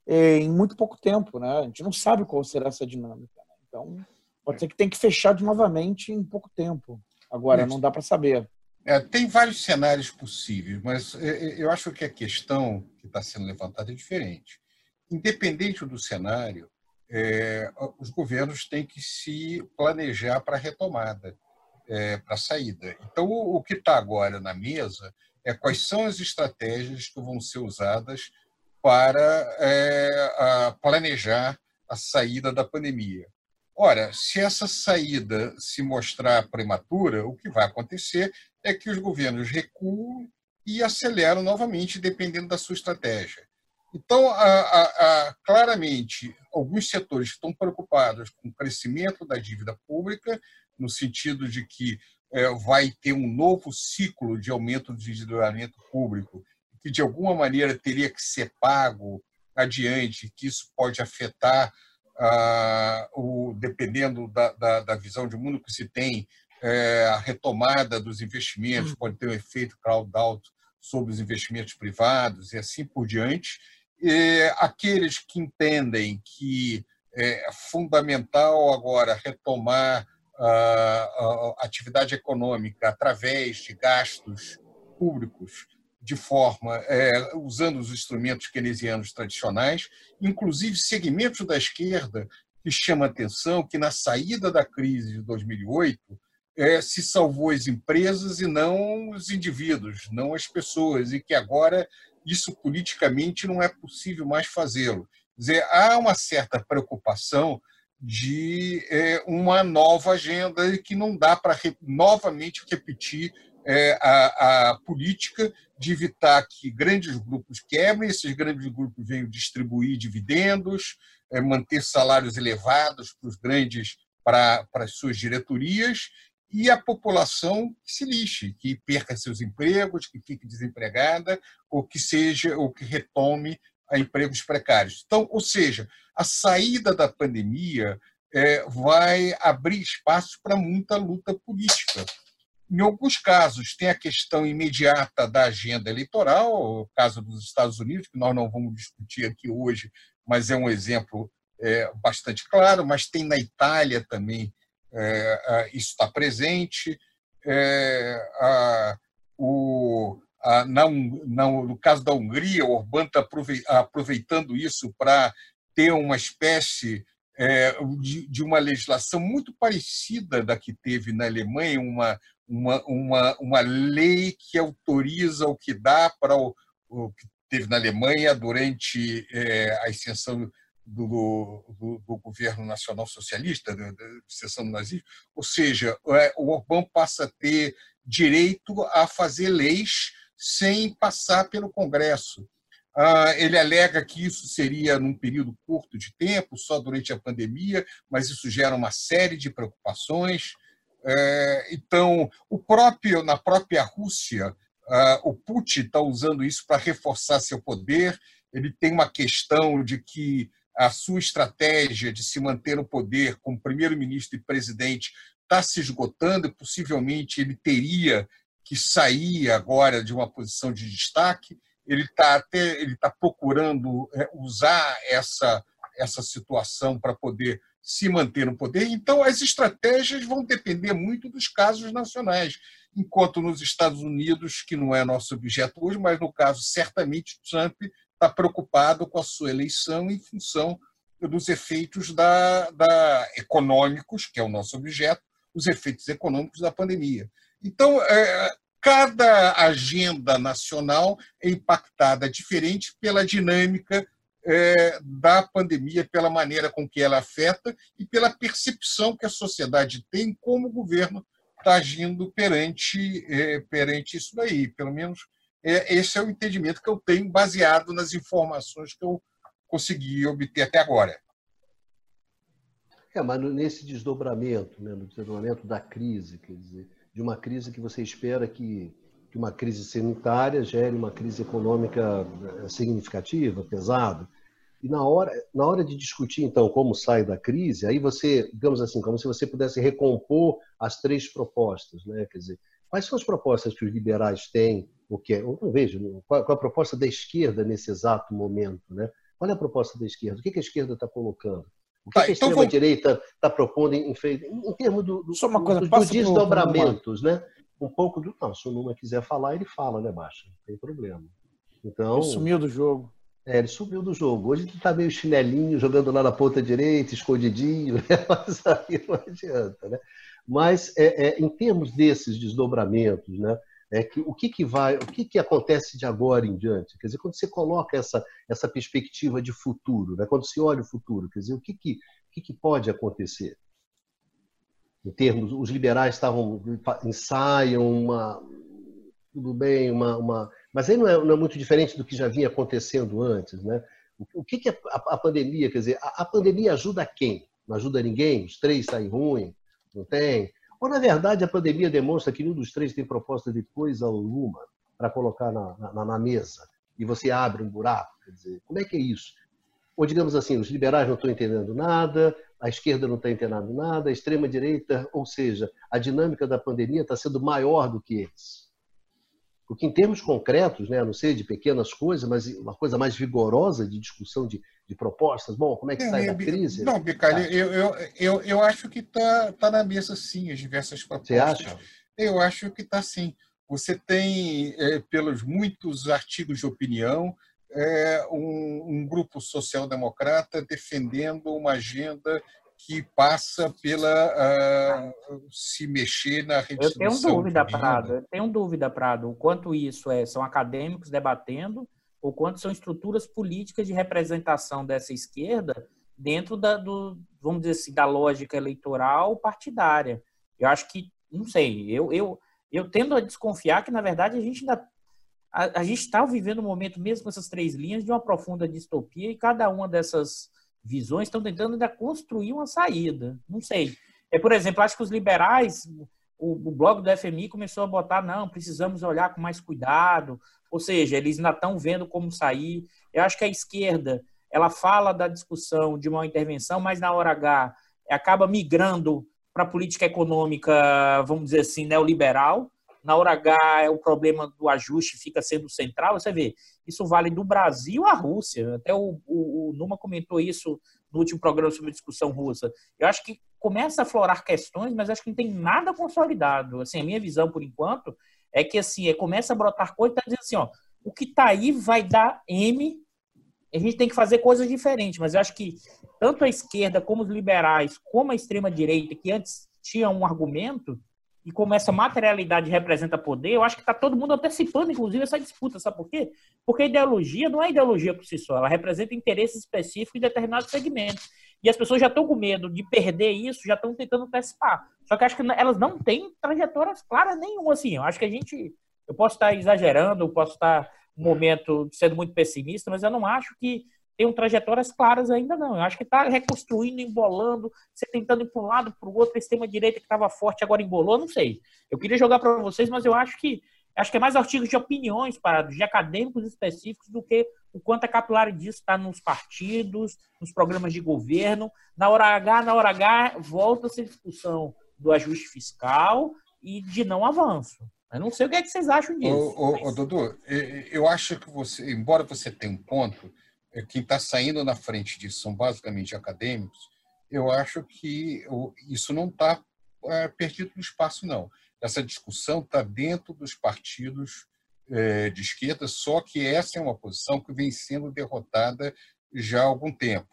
é, em muito pouco tempo. Né? A gente não sabe qual será essa dinâmica. Né? Então, pode ser que tenha que fechar de novamente em pouco tempo. Agora, não dá para saber. É, tem vários cenários possíveis, mas é, é, eu acho que a questão que está sendo levantada é diferente. Independente do cenário, é, os governos têm que se planejar para a retomada é, para a saída. Então, o, o que está agora na mesa é quais são as estratégias que vão ser usadas para é, a planejar a saída da pandemia. Ora, se essa saída se mostrar prematura, o que vai acontecer é que os governos recuam e aceleram novamente, dependendo da sua estratégia. Então, claramente, alguns setores estão preocupados com o crescimento da dívida pública no sentido de que é, vai ter um novo ciclo de aumento do endividamento público que de alguma maneira teria que ser pago adiante, que isso pode afetar, ah, o, dependendo da, da, da, visão de mundo que se tem, é, a retomada dos investimentos hum. pode ter um efeito crowd-out sobre os investimentos privados e assim por diante. E aqueles que entendem que é fundamental agora retomar atividade econômica através de gastos públicos de forma é, usando os instrumentos keynesianos tradicionais, inclusive segmentos da esquerda que chama atenção que na saída da crise de 2008 é, se salvou as empresas e não os indivíduos, não as pessoas, e que agora isso politicamente não é possível mais fazê-lo. Dizer, há uma certa preocupação de é, uma nova agenda que não dá para re, novamente repetir é, a, a, política de evitar que grandes grupos quebrem, esses grandes grupos venham distribuir dividendos, é, manter salários elevados para os grandes para, as suas diretorias e a população se lixe, que perca seus empregos, que fique desempregada ou que seja ou que retome a empregos precários. Então, ou seja, a saída da pandemia é, vai abrir espaço para muita luta política. Em alguns casos, tem a questão imediata da agenda eleitoral, o caso dos Estados Unidos, que nós não vamos discutir aqui hoje, mas é um exemplo é, bastante claro, mas tem na Itália também é, isso está presente. É, a, o, no caso da Hungria, Orbán está aproveitando isso para ter uma espécie é, de, de, uma legislação muito parecida da que teve na Alemanha, uma, uma, uma, uma lei que autoriza o que dá para o, o que teve na Alemanha durante é, a extensão do, do, do, governo nacional socialista, da extensão do nazismo, ou seja, é, o Orbán passa a ter direito a fazer leis sem passar pelo Congresso. Ah, ele alega que isso seria num período curto de tempo, só durante a pandemia, mas isso gera uma série de preocupações. É, então, o próprio, na própria Rússia, ah, o Putin está usando isso para reforçar seu poder. Ele tem uma questão de que a sua estratégia de se manter no poder como primeiro-ministro e presidente está se esgotando possivelmente ele teria que sair agora de uma posição de destaque. Ele está até ele está procurando é, usar essa essa situação para poder se manter no poder. Então, as estratégias vão depender muito dos casos nacionais. Enquanto nos Estados Unidos, que não é nosso objeto hoje, mas no caso, certamente, Trump está preocupado com a sua eleição em função dos efeitos da, da, econômicos, que é o nosso objeto, os efeitos econômicos da pandemia. Então, é, cada agenda nacional é impactada diferente pela dinâmica é, da pandemia, pela maneira com que ela afeta e pela percepção que a sociedade tem como o governo está agindo perante, é, perante isso daí. Pelo menos esse é o entendimento que eu tenho baseado nas informações que eu consegui obter até agora. É, mas nesse desdobramento, né, no desdobramento da crise, quer dizer, de uma crise que você espera que, que uma crise sanitária gere uma crise econômica eh, significativa, pesada. E na hora, na hora de discutir, então, como sai da crise, aí você, digamos assim, como se você pudesse recompor as três propostas, né? Quer dizer, quais são as propostas que os liberais têm o que é. Eu não vejo qual, qual, a proposta da esquerda nesse exato momento, né? Qual é a proposta da esquerda? O que, que a esquerda está colocando? O que, tá, que a então extrema-direita está propondo em, em, em termos do, do, Só uma coisa, do, do desdobramentos, né? Um pouco do. Não, se o Numa quiser falar, ele fala, né, Baixa? Não tem problema. Então, ele sumiu do jogo. É, ele sumiu do jogo. Hoje ele está meio chinelinho, jogando lá na ponta direita, escondidinho, *laughs* né? mas aí não adianta. Né? Mas é, é, em termos desses desdobramentos, né? É que, o que, que vai, o que, que acontece de agora em diante? Quer dizer, quando você coloca essa, essa perspectiva de futuro, né? quando se olha o futuro, quer dizer, o que, que, o que, que pode acontecer? Em termos, os liberais estavam ensaiam uma tudo bem, uma, uma mas aí não é, não é, muito diferente do que já vinha acontecendo antes, né? O, o que, que a, a, a, pandemia, quer dizer, a, a pandemia ajuda quem? Não ajuda ninguém? Os três saem ruim? Não tem? Ou, na verdade, a pandemia demonstra que nenhum dos três tem proposta de coisa alguma para colocar na, na, na, mesa? e você abre um buraco? Quer dizer, como é que é isso? Ou, digamos assim, os liberais não estão entendendo nada, a esquerda não está entendendo nada, a extrema-direita, ou seja, a dinâmica da pandemia está sendo maior do que eles. Porque, em termos concretos, né, não sei, de pequenas coisas, mas uma coisa mais vigorosa de discussão de, de propostas, bom, como é que sai da crise? Não, Bicalho, tá. eu, eu, eu, eu acho que está tá na mesa, sim, as diversas propostas. Você acha? Eu acho que está sim. Você tem, é, pelos muitos artigos de opinião, é, um, um grupo social-democrata defendendo uma agenda que passa pela uh, se mexer na redistribuição. Eu tenho dúvida, Prado. Eu tenho dúvida, Prado, o quanto isso é, são acadêmicos debatendo, ou quanto são estruturas políticas de representação dessa esquerda dentro da, do, vamos dizer assim, da lógica eleitoral partidária. Eu acho que, não sei, eu, eu, eu tendo a desconfiar que, na verdade, a gente ainda a, a gente está vivendo um momento, mesmo com essas três linhas, de uma profunda distopia e cada uma dessas visões estão tentando ainda construir uma saída. Não sei. É, por exemplo, acho que os liberais, o, o blog do FMI começou a botar, não, precisamos olhar com mais cuidado, ou seja, eles ainda estão vendo como sair. Eu acho que a esquerda, ela fala da discussão de uma intervenção, mas na hora H acaba migrando para a política econômica, vamos dizer assim, neoliberal, na hora H é o problema do ajuste fica sendo central. Você vê, isso vale do Brasil à Rússia. Até o, o, o Numa comentou isso no último programa sobre discussão russa. Eu acho que começa a florar questões, mas acho que não tem nada consolidado. Assim, a minha visão, por enquanto, é que assim, é, começa a brotar coisa e tá dizendo assim, ó, o que está aí vai dar M, a gente tem que fazer coisas diferentes, mas eu acho que tanto a esquerda como os liberais, como a extrema-direita, que antes tinham um argumento, e como essa materialidade representa poder, eu acho que está todo mundo antecipando, inclusive, essa disputa. Sabe por quê? Porque a ideologia não é ideologia por si só, ela representa interesses específicos em determinados segmentos. E as pessoas já estão com medo de perder isso, já estão tentando antecipar. Só que acho que elas não têm trajetórias claras nenhuma, assim. Eu acho que a gente. Eu posso estar exagerando, eu posso estar um momento sendo muito pessimista, mas eu não acho que tem trajetórias claras ainda não. Eu acho que está reconstruindo, embolando, você tentando ir para um lado, para o outro, extrema-direita que estava forte agora embolou, não sei. Eu queria jogar para vocês, mas eu acho que acho que é mais artigos de opiniões para de acadêmicos específicos do que o quanto a capilar disso está nos partidos, nos programas de governo. Na hora H, na hora H, volta-se a discussão do ajuste fiscal e de não avanço. Eu não sei o que, é que vocês acham disso. Ô, ô, mas... ô, Dudu, eu acho que você, embora você tenha um ponto, quem está saindo na frente disso são basicamente acadêmicos, eu acho que isso não está é, perdido no espaço, não. Essa discussão está dentro dos partidos é, de esquerda, só que essa é uma posição que vem sendo derrotada já há algum tempo.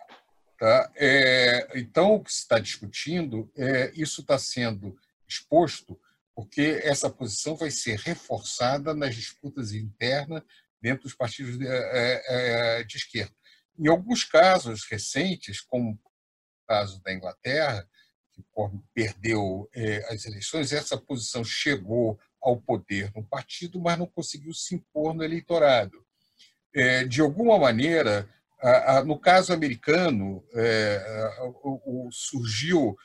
Tá? É, então, o que se está discutindo, é, isso está sendo exposto porque essa posição vai ser reforçada nas disputas internas dentro dos partidos de, é, é, de esquerda. Em alguns casos recentes, como o caso da Inglaterra, que perdeu as eleições, essa posição chegou ao poder no partido, mas não conseguiu se impor no eleitorado. De alguma maneira, no caso americano, surgiu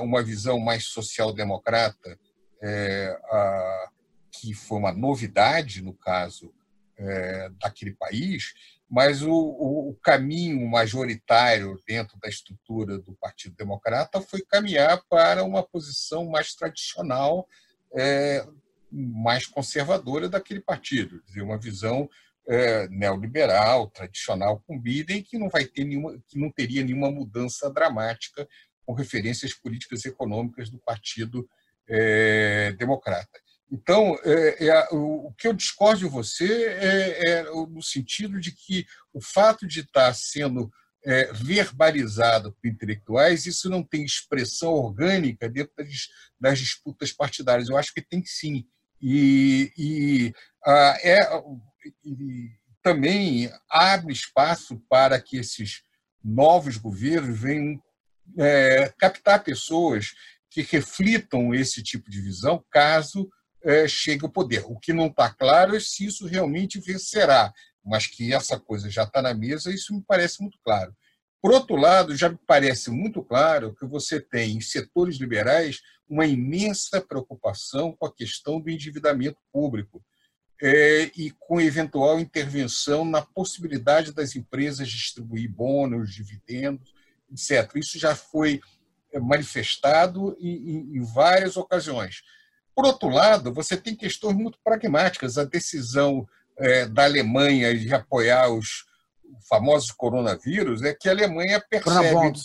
uma visão mais social-democrata, que foi uma novidade no caso é, daquele país, mas o, o, caminho majoritário dentro da estrutura do Partido Democrata foi caminhar para uma posição mais tradicional, é, mais conservadora daquele partido, dizer, uma visão é, neoliberal, tradicional com Biden, que não vai ter nenhuma, que não teria nenhuma mudança dramática com referências políticas e econômicas do Partido é, Democrata. Então, é, é, o, que eu discordo de você é, é, no sentido de que o fato de estar sendo é, verbalizado por intelectuais, isso não tem expressão orgânica dentro das, das disputas partidárias. Eu acho que tem sim. E, e, ah, é, e também abre espaço para que esses novos governos venham é, captar pessoas que reflitam esse tipo de visão, caso chegue ao poder. O que não está claro é se isso realmente vencerá, mas que essa coisa já está na mesa, isso me parece muito claro. Por outro lado, já me parece muito claro que você tem em setores liberais uma imensa preocupação com a questão do endividamento público. é, e com eventual intervenção na possibilidade das empresas distribuir bônus, dividendos, etc. Isso já foi é, manifestado em, em várias ocasiões. Por outro lado, você tem questões muito pragmáticas. A decisão é, da Alemanha de apoiar os famosos coronavírus é que a Alemanha percebe. Corona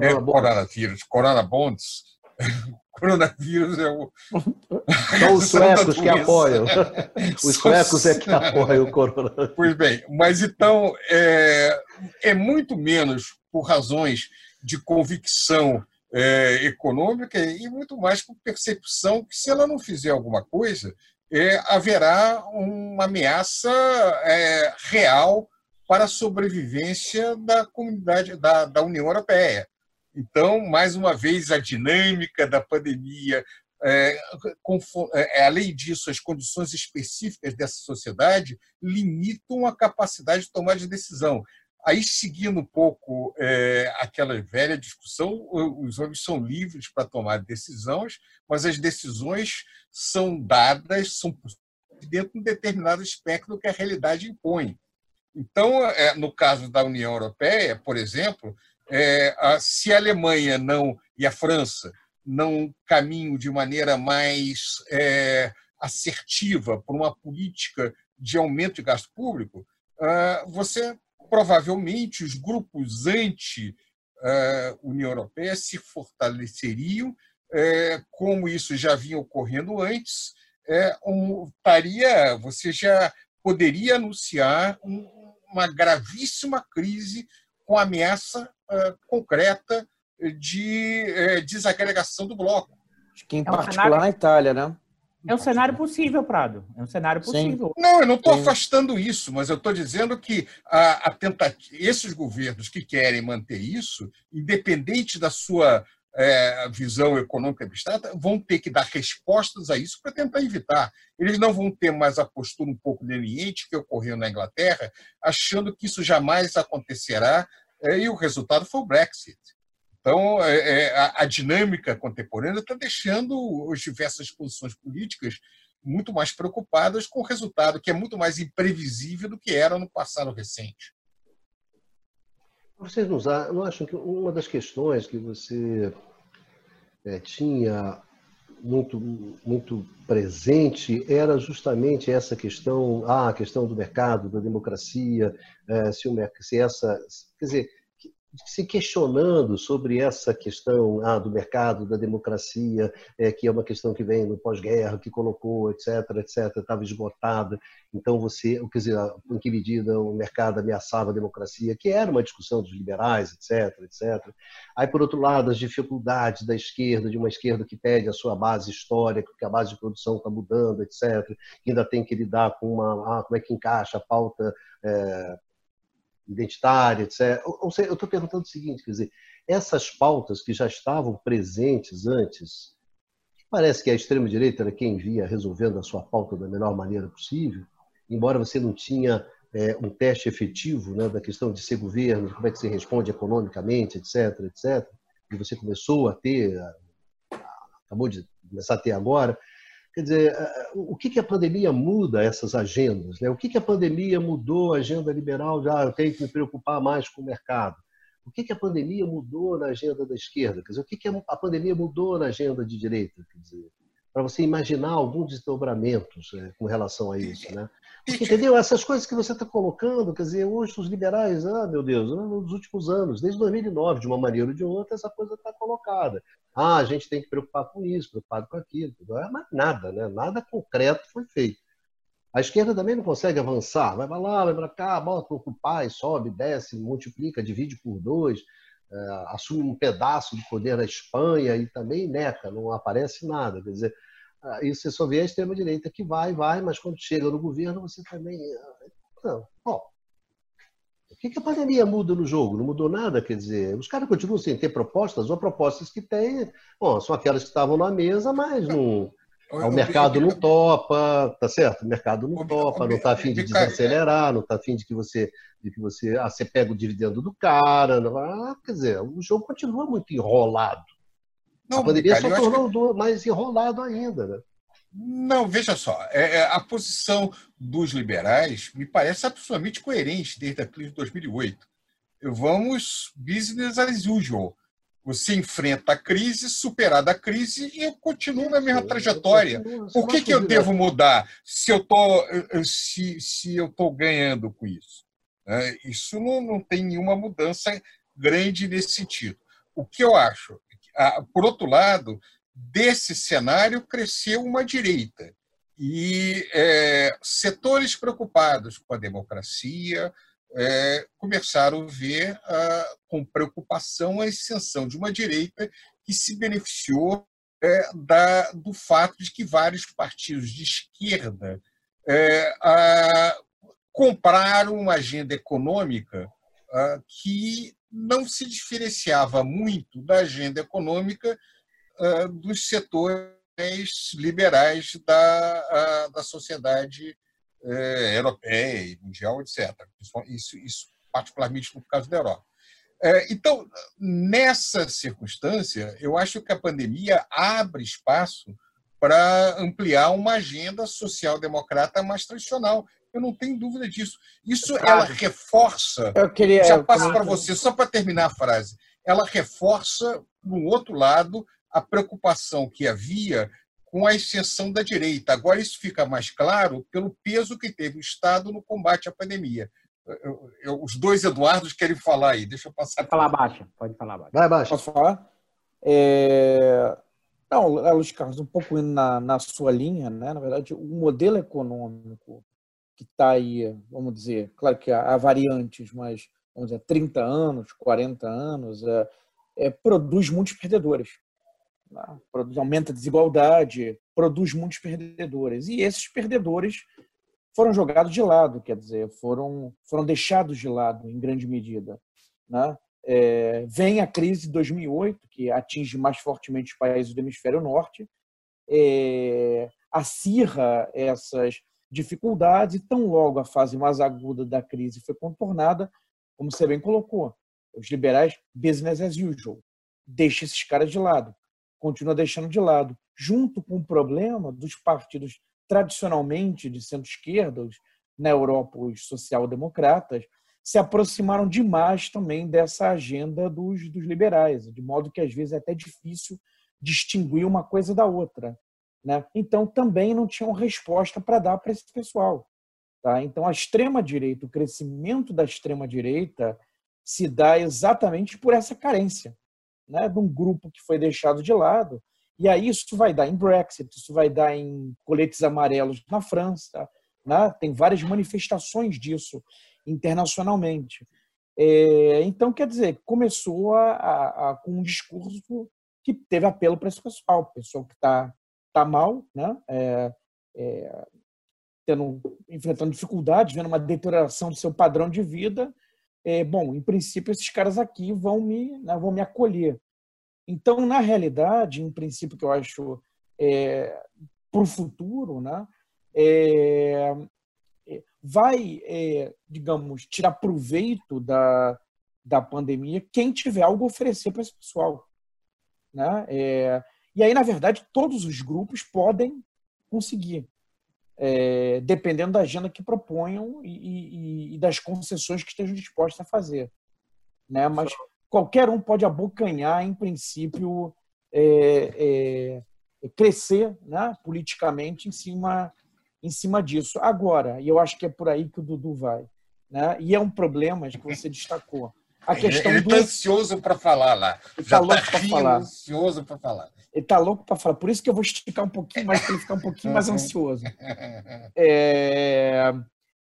é, coronavírus, *laughs* coronavírus é o. *laughs* São os suecos que apoiam. *laughs* Os suecos é que apoiam o coronavírus. Pois bem, mas então é, é muito menos por razões de convicção é, econômica e muito mais por percepção que, se ela não fizer alguma coisa, é, haverá uma ameaça é, real para a sobrevivência da comunidade da, da União Europeia. Então, mais uma vez, a dinâmica da pandemia, é, é, além disso, as condições específicas dessa sociedade limitam a capacidade de tomar de decisão. Aí, seguindo um pouco é, aquela velha discussão, os homens são livres para tomar decisões, mas as decisões são dadas, são dentro de um determinado espectro que a realidade impõe. Então, é, no caso da União Europeia, por exemplo, é, se a Alemanha não e a França não caminham de maneira mais é, assertiva por uma política de aumento de gasto público, ah, você provavelmente os grupos anti-União Europeia se fortaleceriam, é, como isso já vinha ocorrendo antes, é, um, taria, você já poderia anunciar um, uma gravíssima crise com ameaça concreta de desagregação do bloco. Acho que em é particular cenário... na Itália, né? É um cenário possível, Prado. É um cenário possível. Sim. Não, eu não estou afastando isso, mas eu estou dizendo que a, a tentativa, esses governos que querem manter isso, independente da sua é, visão econômica abstrata, vão ter que dar respostas a isso para tentar evitar. Eles não vão ter mais a postura um pouco leniente que ocorreu na Inglaterra, achando que isso jamais acontecerá, é, e o resultado foi o Brexit. Então, é, é a, a, dinâmica contemporânea está deixando as diversas posições políticas muito mais preocupadas com o resultado, que é muito mais imprevisível do que era no passado recente. Vocês não acham que uma das questões que você é, tinha muito, muito presente era justamente essa questão, ah, a questão do mercado, da democracia, é, se, o, se essa, quer dizer, se questionando sobre essa questão ah, do mercado, da democracia, é, que é uma questão que vem no pós-guerra, que colocou, etc., etc., estava esgotada. Então, você, quer dizer, em que medida o mercado ameaçava a democracia, que era uma discussão dos liberais, etc., etc. Aí, por outro lado, as dificuldades da esquerda, de uma esquerda que pede a sua base histórica, que a base de produção está mudando, etc., que ainda tem que lidar com uma, ah, como é que encaixa a pauta é, identitária, etc. Ou seja, eu estou perguntando o seguinte, quer dizer, essas pautas que já estavam presentes antes, parece que a extrema-direita era quem via resolvendo a sua pauta da melhor maneira possível, embora você não tinha é, um teste efetivo né, da questão de ser governo, como é que se responde economicamente, etc., etc., e você começou a ter, acabou de começar a ter agora, Quer dizer, o que, que a pandemia muda essas agendas? Né? O que, que a pandemia mudou a agenda liberal? Já eu tenho que me preocupar mais com o mercado. O que, que a pandemia mudou na agenda da esquerda? Quer dizer, o que, que a pandemia mudou na agenda de direita? Quer dizer, para você imaginar alguns desdobramentos né, com relação a isso, né? Entendeu? Essas coisas que você está colocando, quer dizer, hoje os liberais, ah, meu Deus, nos últimos anos, desde 2009, de uma maneira ou de outra, essa coisa está colocada. Ah, a gente tem que preocupar com isso, preocupado com aquilo. Mas nada, né? Nada concreto foi feito. A esquerda também não consegue avançar. Vai para lá, vai para cá, bota o pai, sobe, desce, multiplica, divide por dois, é, assume um pedaço do poder da Espanha e também neca, não aparece nada. Quer dizer, ah, isso você só vê a extrema-direita que vai, vai, mas quando chega no governo você também. Ah, não. Bom, o que, que a pandemia muda no jogo? Não mudou nada, quer dizer, os caras continuam sem ter propostas, ou propostas que têm, bom, são aquelas que estavam na mesa, mas não. O mercado não topa, tá certo? O mercado não topa, não está afim de desacelerar, não está afim de que você, de que você, ah, você pega o dividendo do cara, não, ah, quer dizer, o jogo continua muito enrolado. Não, a pandemia só tornou que... mais enrolado ainda, né? Não, veja só, é, é, a posição dos liberais me parece absolutamente coerente desde a crise de 2008. Vamos business as usual. Você enfrenta a crise, superada a crise, e eu continuo na mesma trajetória. Por que, que eu devo mudar se eu tô, se, se eu estou ganhando com isso? É, isso não, não tem nenhuma mudança grande nesse sentido. O que eu acho? Por outro lado, desse cenário cresceu uma direita. E é, setores preocupados com a democracia é, começaram a ver ah, com preocupação a ascensão de uma direita que se beneficiou é, da, do fato de que vários partidos de esquerda é, a, compraram uma agenda econômica ah, que não se diferenciava muito da agenda econômica dos setores liberais da, da sociedade europeia e mundial, etc. Isso, isso particularmente no caso da Europa. Então, nessa circunstância, eu acho que a pandemia abre espaço para ampliar uma agenda social-democrata mais tradicional. Eu não tenho dúvida disso. Isso ela reforça. Eu queria. Já passo para você, só para terminar a frase. Ela reforça, no outro lado, a preocupação que havia com a exceção da direita. Agora, isso fica mais claro pelo peso que teve o Estado no combate à pandemia. Eu, eu, os dois Eduardos querem falar aí. Deixa eu passar. Pode falar baixo. Pode falar baixo. Vai baixo. Posso falar? É... Não, Luiz Carlos, um pouco indo na, na sua linha, né? na verdade, o modelo econômico que está aí, vamos dizer, claro que há, há, variantes, mas vamos dizer, 30 anos, 40 anos, é, é, produz muitos perdedores. Aumenta a desigualdade, produz muitos perdedores. E esses perdedores foram jogados de lado, quer dizer, foram, foram deixados de lado em grande medida. Né? É, vem a crise de 2008, que atinge mais fortemente os países do hemisfério norte, é, acirra essas dificuldades e tão logo a fase mais aguda da crise foi contornada, como você bem colocou, os liberais, business as usual, deixa esses caras de lado continua deixando de lado, junto com o problema dos partidos tradicionalmente de centro-esquerda, na Europa os social-democratas, se aproximaram demais também dessa agenda dos, dos liberais, de modo que às vezes é até difícil distinguir uma coisa da outra. Né? Então também não tinham resposta para dar para esse pessoal. Tá? Então a extrema-direita, o crescimento da extrema-direita se dá exatamente por essa carência né, de um grupo que foi deixado de lado. E aí isso vai dar em Brexit, isso vai dar em coletes amarelos na França, né? tem várias manifestações disso internacionalmente. É, então, quer dizer, começou a, a, a, com um discurso que teve apelo para esse pessoal, pessoal que está tá mal, né? É, é, tendo, enfrentando dificuldades, vendo uma deterioração do seu padrão de vida, é, bom, em princípio, esses caras aqui vão me, né, vão me acolher. Então, na realidade, em princípio que eu acho é, para o futuro, né, é, é, vai, é, digamos, tirar proveito da, da pandemia quem tiver algo a oferecer para esse pessoal. Né? É, e aí, na verdade, todos os grupos podem conseguir é, dependendo da agenda que proponham e, e, e, das concessões que estejam dispostos a fazer. Né? Mas qualquer um pode abocanhar, em princípio, é, é, crescer né, politicamente em cima, em cima disso. Agora, e eu acho que é por aí que o Dudu vai, né? e é um problema que você destacou. A questão ele está do... ansioso para falar lá. Ele está louco para falar. ansioso para falar. Ele está louco para falar. Por isso que eu vou esticar um pouquinho mais para ele ficar um pouquinho mais ansioso. *laughs* É...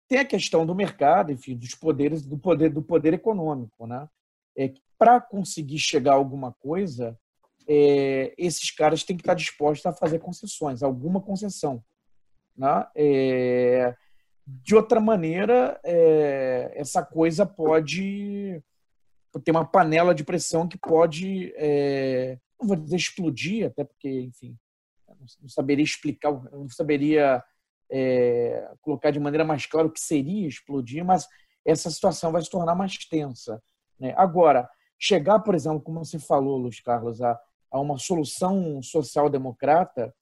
Tem a questão do mercado, enfim, dos poderes, do poder, do poder econômico, né? É, para conseguir chegar a alguma coisa, é, esses caras têm que estar dispostos a fazer concessões, alguma concessão. Né? É, de outra maneira, é, essa coisa pode ter uma panela de pressão que pode, é, não vou dizer explodir, até porque, enfim, não saberia explicar, não saberia é, colocar de maneira mais clara o que seria explodir, mas essa situação vai se tornar mais tensa. Né? Agora, chegar, por exemplo, como você falou, Luiz Carlos, a, a uma solução social-democrata,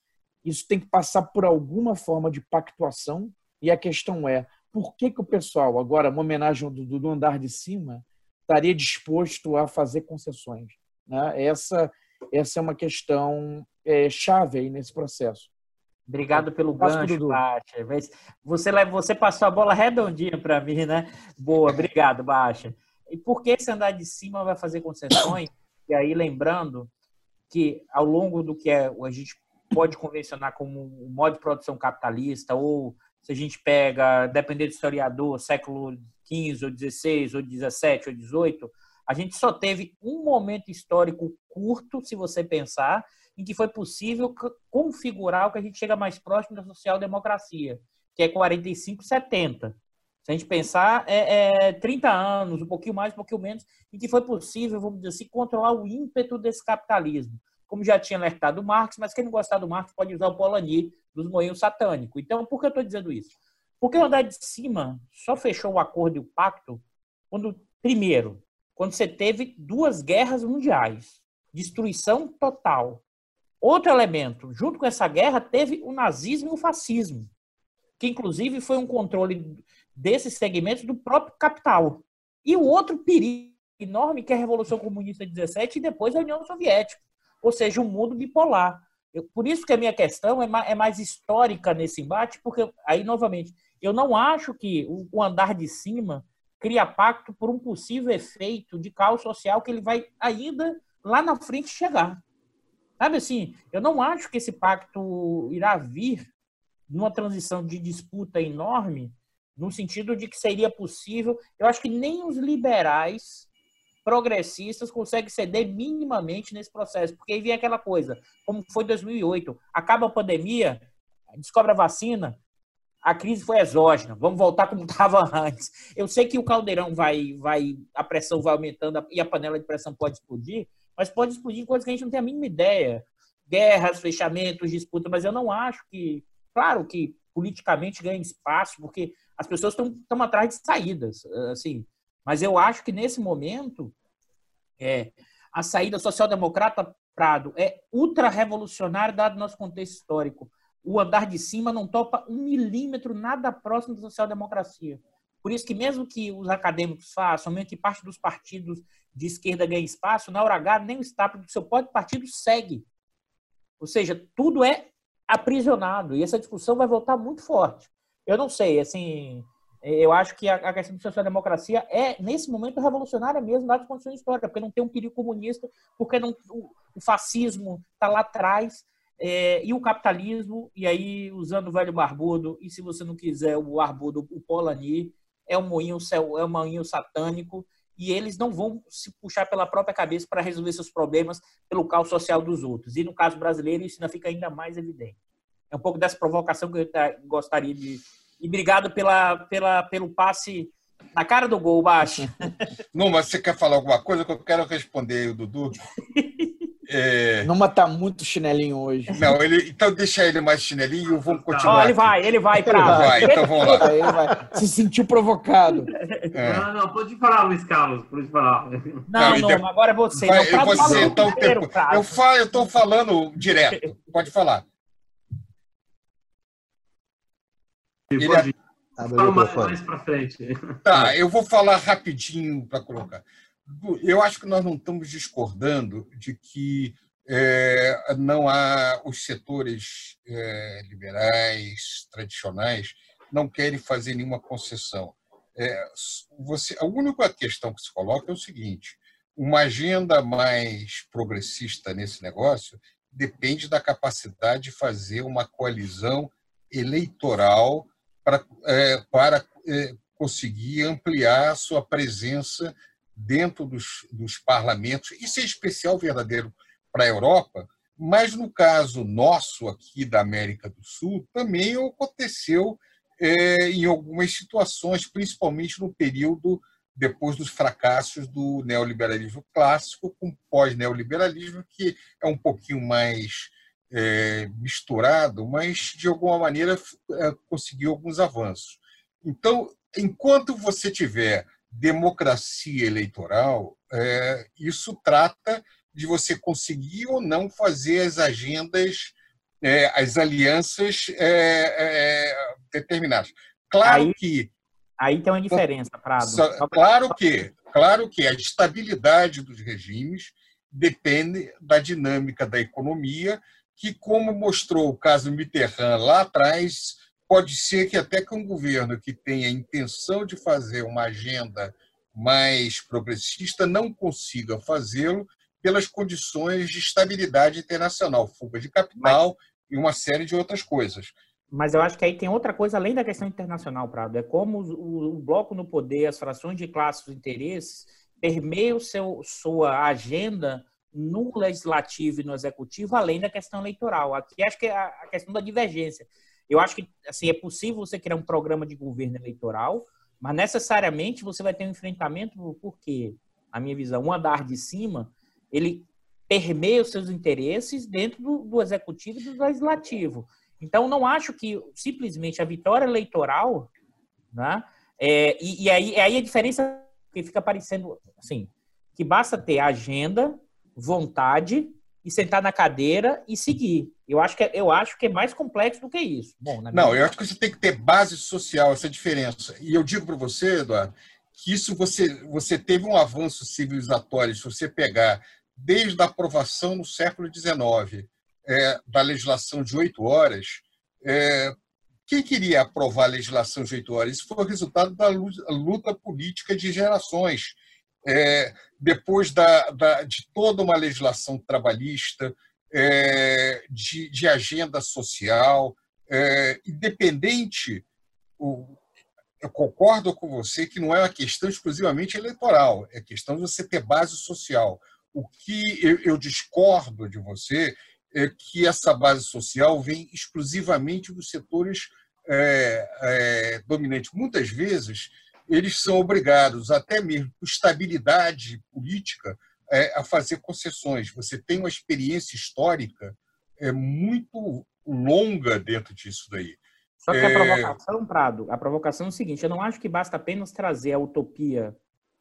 Isso tem que passar por alguma forma de pactuação. E a questão é, por que, que o pessoal, agora, uma homenagem do, do andar de cima, estaria disposto a fazer concessões? Né? Essa, essa é uma questão é, chave aí nesse processo. Obrigado pelo gancho, Baixa. Você, você passou a bola redondinha para mim, né? Boa, obrigado, Baixa. E por que esse andar de cima vai fazer concessões? E aí, lembrando que ao longo do que é, a gente pode convencionar como um modo de produção capitalista, ou se a gente pega, dependendo do historiador, século XV, ou XVI, ou XVII, ou XVIII, a gente só teve um momento histórico curto, se você pensar, em que foi possível configurar o que a gente chega mais próximo da social-democracia, que é 45, 70. Se a gente pensar, é, é 30 anos, um pouquinho mais, um pouquinho menos, em que foi possível, vamos dizer assim, controlar o ímpeto desse capitalismo. Como já tinha alertado Marx, mas quem não gostar do Marx pode usar o Polanyi dos moinhos satânicos. Então, por que eu estou dizendo isso? Porque o andar de cima só fechou o acordo e o pacto quando, primeiro, quando você teve duas guerras mundiais, destruição total. Outro elemento, junto com essa guerra, teve o nazismo e o fascismo, que inclusive foi um controle desses segmentos do próprio capital. E o outro perigo enorme que é a Revolução Comunista de 17 e depois a União Soviética, ou seja, um mundo bipolar. Eu, por isso que a minha questão é mais, é mais, histórica nesse embate, porque aí, novamente, eu não acho que o, o andar de cima cria pacto por um possível efeito de caos social que ele vai ainda lá na frente chegar. Sabe assim, eu não acho que esse pacto irá vir numa transição de disputa enorme no sentido de que seria possível. Eu acho que nem os liberais progressistas conseguem ceder minimamente nesse processo, porque aí vem aquela coisa, como foi 2008, acaba a pandemia, descobre a vacina, a crise foi exógena, vamos voltar como *laughs* estava antes. Eu sei que o caldeirão vai, vai, a pressão vai aumentando e a panela de pressão pode explodir, mas pode explodir em coisas que a gente não tem a mínima ideia. Guerras, fechamentos, disputas, mas eu não acho que, claro que politicamente ganha espaço, porque as pessoas estão atrás de saídas, assim. Mas eu acho que nesse momento é, a saída social-democrata Prado é ultra-revolucionária dado nosso contexto histórico. O andar de cima não topa um milímetro nada próximo da social-democracia. Por isso que mesmo que os acadêmicos façam, mesmo que parte dos partidos de esquerda ganhe espaço, na hora H nem o estábulo do seu próprio partido segue. Ou seja, tudo é aprisionado e essa discussão vai voltar muito forte. Eu não sei, assim, eu acho que a questão da social-democracia é, nesse momento, revolucionária mesmo, dadas as condições históricas, porque não tem um perigo comunista, porque não, o, o fascismo está lá atrás, é, e o capitalismo, e aí, usando o velho barbudo, e se você não quiser o barbudo, o Polanyi, é um moinho, é um moinho satânico, e eles não vão se puxar pela própria cabeça para resolver seus problemas pelo caos social dos outros. E no caso brasileiro, isso ainda fica ainda mais evidente. É um pouco dessa provocação que eu gostaria de. E obrigado pela, pela, pelo passe na cara do gol, baixo. *laughs* Não, mas você quer falar alguma coisa que eu quero responder, o Dudu? *laughs* É... Numa tá muito chinelinho hoje. Não, ele, então deixa ele mais chinelinho e vamos continuar. Oh, ele vai, ele vai pra. Ele vai, então vamos lá. Ele vai. Se sentiu provocado. É. Não, não, pode falar, Luiz Carlos, pode falar. Não, não, não agora é você. Vai, não, você então, tempo. Eu falo, eu estou falando direto. Pode falar. Ele pode. Mais, mais para frente. Tá, eu vou falar rapidinho para colocar. Eu acho que nós não estamos discordando de que é, não há os setores é, liberais tradicionais não querem fazer nenhuma concessão. É, você, a única questão que se coloca é o seguinte: uma agenda mais progressista nesse negócio depende da capacidade de fazer uma coalizão eleitoral para, é, para é, conseguir ampliar sua presença dentro dos, dos parlamentos. Isso é especial verdadeiro para a Europa, mas no caso nosso aqui da América do Sul também aconteceu é, em algumas situações, principalmente no período depois dos fracassos do neoliberalismo clássico com pós-neoliberalismo, que é um pouquinho mais é, misturado, mas de alguma maneira é, conseguiu alguns avanços. Então, enquanto você tiver democracia eleitoral, é, isso trata de você conseguir ou não fazer as agendas é, as alianças é, é, determinadas. Claro aí, que. Aí tem uma diferença, Prado. Só, claro que, claro que a estabilidade dos regimes depende da dinâmica da economia, que, como mostrou o caso Mitterrand lá atrás, pode ser que até que um governo que tenha a intenção de fazer uma agenda mais progressista não consiga fazê-lo pelas condições de estabilidade internacional, fuga de capital Mas... e uma série de outras coisas. Mas eu acho que aí tem outra coisa além da questão internacional, Prado. É como o, o bloco no poder, as frações de classes, os interesses, permeiam seu, sua agenda no legislativo e no executivo, além da questão eleitoral. Aqui acho que é a questão da divergência. Eu acho que assim é possível você criar um programa de governo eleitoral, mas necessariamente você vai ter um enfrentamento, porque, a minha visão, um andar de cima, ele permeia os seus interesses dentro do, do executivo e do legislativo. Então, não acho que simplesmente a vitória eleitoral, né? É, e, e aí, aí a diferença que fica parecendo assim, que basta ter agenda, vontade e sentar na cadeira e seguir. Eu acho que é, eu acho que é mais complexo do que isso. Bom, não, eu acho que você tem que ter base social, essa diferença. E eu digo para você, Eduardo, que isso você você teve um avanço civilizatório. Se você pegar desde a aprovação no século XIX é, da legislação de oito horas, é, quem queria aprovar a legislação de oito horas? Isso foi o resultado da luta política de gerações. É, depois da, da, de toda uma legislação trabalhista, é, de, de, agenda social, é, independente, o, eu concordo com você que não é uma questão exclusivamente eleitoral, é questão de você ter base social. O que eu, eu discordo de você é que essa base social vem exclusivamente dos setores é, é, dominantes. Muitas vezes, eles são obrigados, até mesmo por estabilidade política, é, a fazer concessões. Você tem uma experiência histórica é, muito longa dentro disso daí. Só que a é, provocação, Prado, a provocação é o seguinte: eu não acho que basta apenas trazer a utopia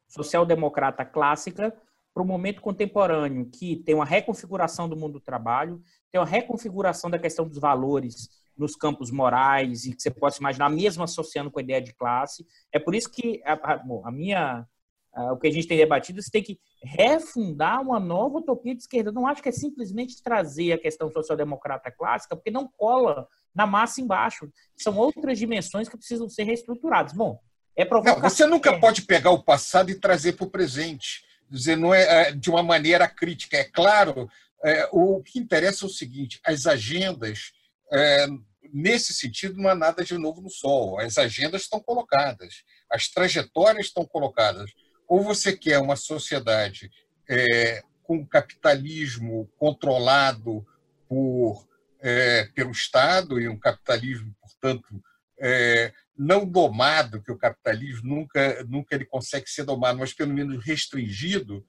social-democrata clássica para o momento contemporâneo, que tem uma reconfiguração do mundo do trabalho, tem uma reconfiguração da questão dos valores nos campos morais e que você pode se imaginar mesmo associando com a ideia de classe. É por isso que a, bom, a minha a, o que a gente tem debatido, você tem que refundar uma nova utopia de esquerda. Eu não acho que é simplesmente trazer a questão social-democrata clássica, porque não cola na massa embaixo. São outras dimensões que precisam ser reestruturadas. Bom, é provocação. Não, você nunca pode pegar o passado e trazer para o presente. Dizer, não é, é de uma maneira crítica. É claro, é, o que interessa é o seguinte: as agendas é, nesse sentido, não há nada de novo no sol. As agendas estão colocadas, as trajetórias estão colocadas. Ou você quer uma sociedade é, com capitalismo controlado por, é, pelo Estado e um capitalismo, portanto, é, não domado, que o capitalismo nunca, nunca ele consegue ser domado, mas pelo menos restringido,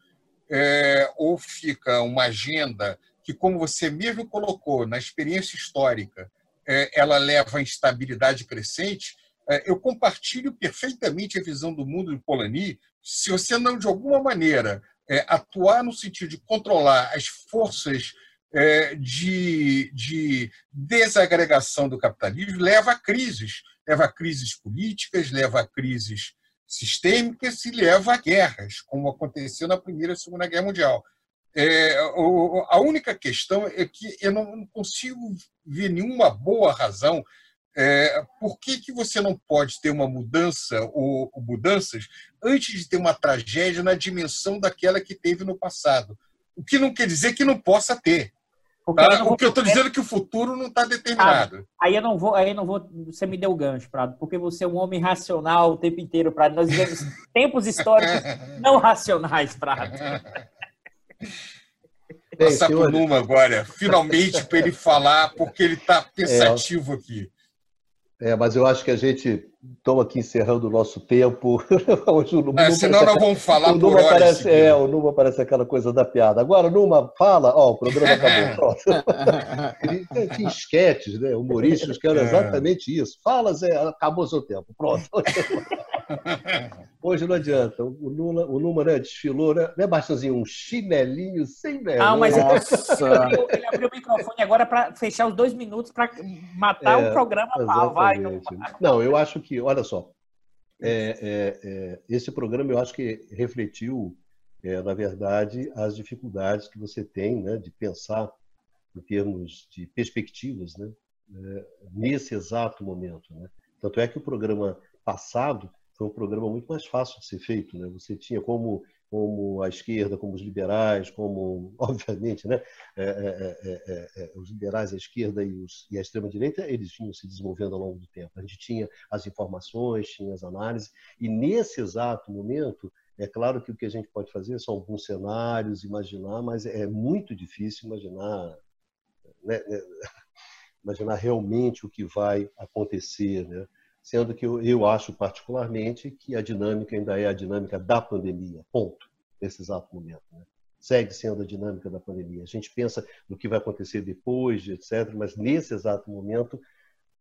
é, ou fica uma agenda que, como você mesmo colocou na experiência histórica, é, ela leva à instabilidade crescente, é, eu compartilho perfeitamente a visão do mundo de Polanyi. Se você não, de alguma maneira, é, atuar no sentido de controlar as forças de, de desagregação do capitalismo, leva a crises. Leva a crises políticas, leva a crises sistêmicas e leva a guerras, como aconteceu na Primeira e Segunda Guerra Mundial. É, a única questão é que eu não consigo ver nenhuma boa razão é, por que, que você não pode ter uma mudança ou, ou, mudanças antes de ter uma tragédia na dimensão daquela que teve no passado. O que não quer dizer que não possa ter. Tá? O que eu estou dizendo é que o futuro não está determinado. Ah, aí eu não vou, aí eu não vou. Você me deu o gancho, Prado, porque você é um homem racional o tempo inteiro, Prado. Nós vivemos *laughs* tempos históricos não racionais, Prado. *laughs* *laughs* Passar para o Numa agora, finalmente, para ele falar, porque ele está pensativo é, aqui. É, mas eu acho que a gente estamos aqui encerrando o nosso tempo. *laughs* Hoje, o Numa é, senão nós vamos falar o por Numa parece, É, o Numa parece aquela coisa da piada. Agora, Numa, fala, ó, o programa acabou, *laughs* pronto. Tem esquetes né, humorísticos que eram é. exatamente isso. Fala, Zé, acabou o seu tempo, pronto. Hoje não adianta. O, Lula, o Lula né, desfilou, né? Não é bastante um chinelinho sem vergonha. Ah, mas Nossa. ele abriu o microfone agora para fechar os dois minutos para matar é, o programa. Pau, vai, não... não, eu acho que, olha só, é, é, é, esse programa eu acho que refletiu, é, na verdade, as dificuldades que você tem né, de pensar em termos de perspectivas né, é, nesse exato momento. Né? Tanto é que o programa passado foi um programa muito mais fácil de ser feito. Né? Você tinha como, como a esquerda, como os liberais, como, *laughs* obviamente, né? É, é, é, os liberais, a esquerda e, os, e a extrema-direita, eles vinham se desenvolvendo ao longo do tempo. A gente tinha as informações, tinha as análises, e nesse exato momento, é claro que o que a gente pode fazer são alguns cenários, imaginar, mas é muito difícil imaginar né, *laughs* imaginar realmente o que vai acontecer, né? Sendo que eu, eu acho particularmente que a dinâmica ainda é a dinâmica da pandemia, ponto, nesse exato momento. Né? Segue sendo a dinâmica da pandemia. A gente pensa no que vai acontecer depois, etc., mas nesse exato momento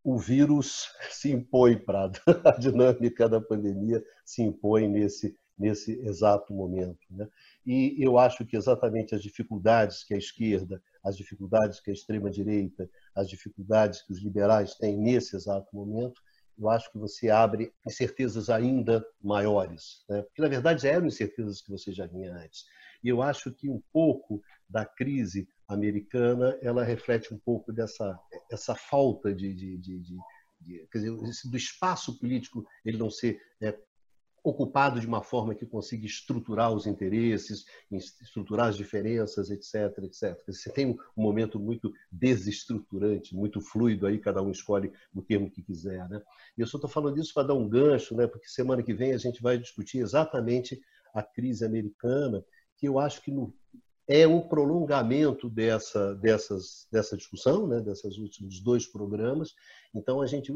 o vírus *laughs* se impõe para *laughs* a dinâmica da pandemia se impõe nesse nesse exato momento. Né? E eu acho que exatamente as dificuldades que a esquerda, as dificuldades que a extrema-direita, as dificuldades que os liberais têm nesse exato momento, eu acho que você abre incertezas ainda maiores. Né? Porque, na verdade, eram incertezas que você já vinha antes. E eu acho que um pouco da crise americana ela reflete um pouco dessa essa falta de, de, de, de quer dizer, do espaço político ele não ser é, ocupado de uma forma que consiga estruturar os interesses, estruturar as diferenças, etc, etc. Você tem um momento muito desestruturante, muito fluido aí, cada um escolhe o termo que quiser, né? E eu só estou falando isso para dar um gancho, né? Porque semana que vem a gente vai discutir exatamente a crise americana, que eu acho que no, é um prolongamento dessa, dessas, dessa discussão, né, desses últimos dois programas. Então, a gente,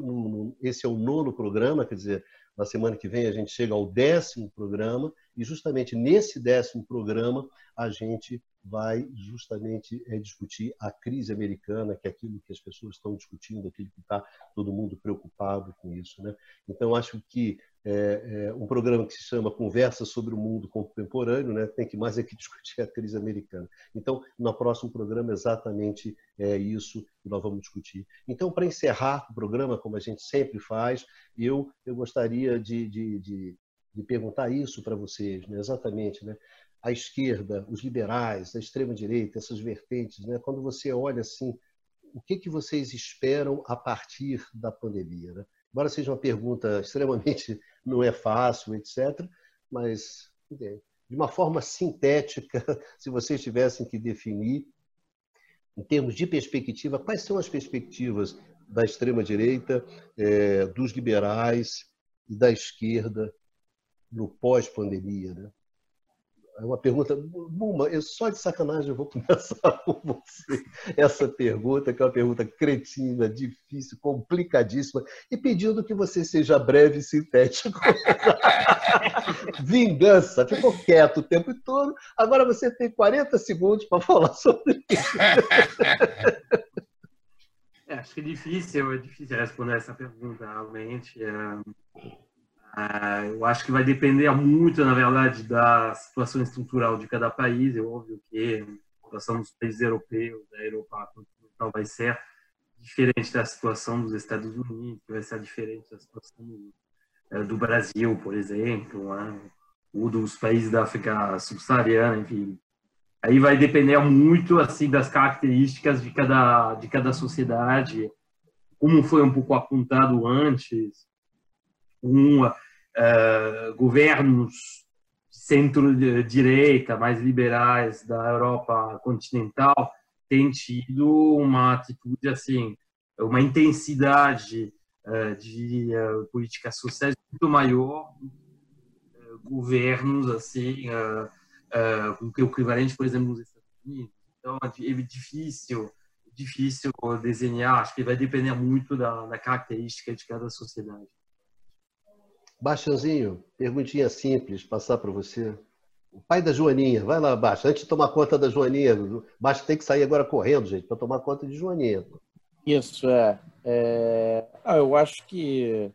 esse é o nono programa, quer dizer, na semana que vem a gente chega ao décimo programa e justamente nesse décimo programa a gente vai justamente é, discutir a crise americana, que é aquilo que as pessoas estão discutindo, aquilo que está todo mundo preocupado com isso. Né? Então, acho que é, é, um programa que se chama Conversa sobre o Mundo Contemporâneo, né? tem que mais é que *laughs* discutir a crise americana. Então, no próximo programa, exatamente é isso que nós vamos discutir. Então, para encerrar o programa, como a gente sempre faz, eu, eu gostaria de, de, de, de perguntar isso para vocês, né? exatamente. Né? A esquerda, os liberais, a extrema-direita, essas vertentes, né? quando você olha assim, o que, que vocês esperam a partir da pandemia? Né? Embora seja uma pergunta *laughs* extremamente não é fácil, etc., mas de uma forma sintética, *laughs* se vocês tivessem que definir, em termos de perspectiva, quais são as perspectivas da extrema-direita, é, dos liberais e da esquerda no pós-pandemia? Né? É uma pergunta, Buma, eu só de sacanagem eu vou *laughs* começar com você essa pergunta, que é uma pergunta cretina, difícil, complicadíssima, e pedindo que você seja breve e sintético. *laughs* Vingança, ficou quieto o tempo todo, agora você tem 40 segundos para falar sobre isso. É, acho que é difícil, é difícil responder essa pergunta, realmente. É ah, eu acho que vai depender muito, na verdade, da situação estrutural de cada país. É óbvio que a situação dos países europeus, da Europa continental, vai ser diferente da situação dos Estados Unidos, vai ser diferente da situação do, do Brasil, por exemplo, né? ou dos países da África subsaariana, enfim. Aí vai depender muito assim das características de cada de cada sociedade, como foi um pouco apontado antes, uma uh, governos centro-direita, mais liberais da Europa continental, têm tido uma atitude assim, uma intensidade uh, de uh, políticas sociais muito maior, governos assim, com o equivalente, por exemplo, nos Estados Unidos. Então é difícil difícil desenhar, acho que vai depender muito da, da característica de cada sociedade. Baixãozinho, perguntinha simples, passar para você. O pai da Joaninha, vai lá, Baixa, antes de tomar conta da Joaninha. Baixa tem que sair agora correndo, gente, para tomar conta de Joaninha. Isso, é. é... Ah, eu acho que.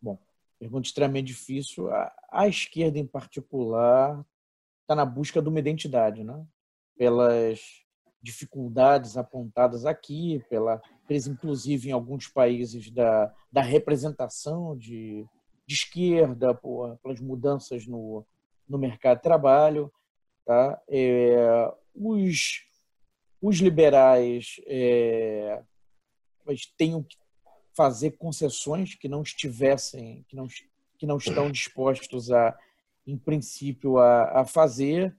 Bom, pergunta extremamente difícil. A, a esquerda, em particular, está na busca de uma identidade, né? pelas dificuldades apontadas aqui, pela, inclusive em alguns países da, da representação de, de esquerda, por, pelas mudanças no, no mercado de trabalho. Tá? É, os, os liberais é, que fazer concessões que não estivessem, que não, que não estão dispostos a, em princípio, a, a fazer.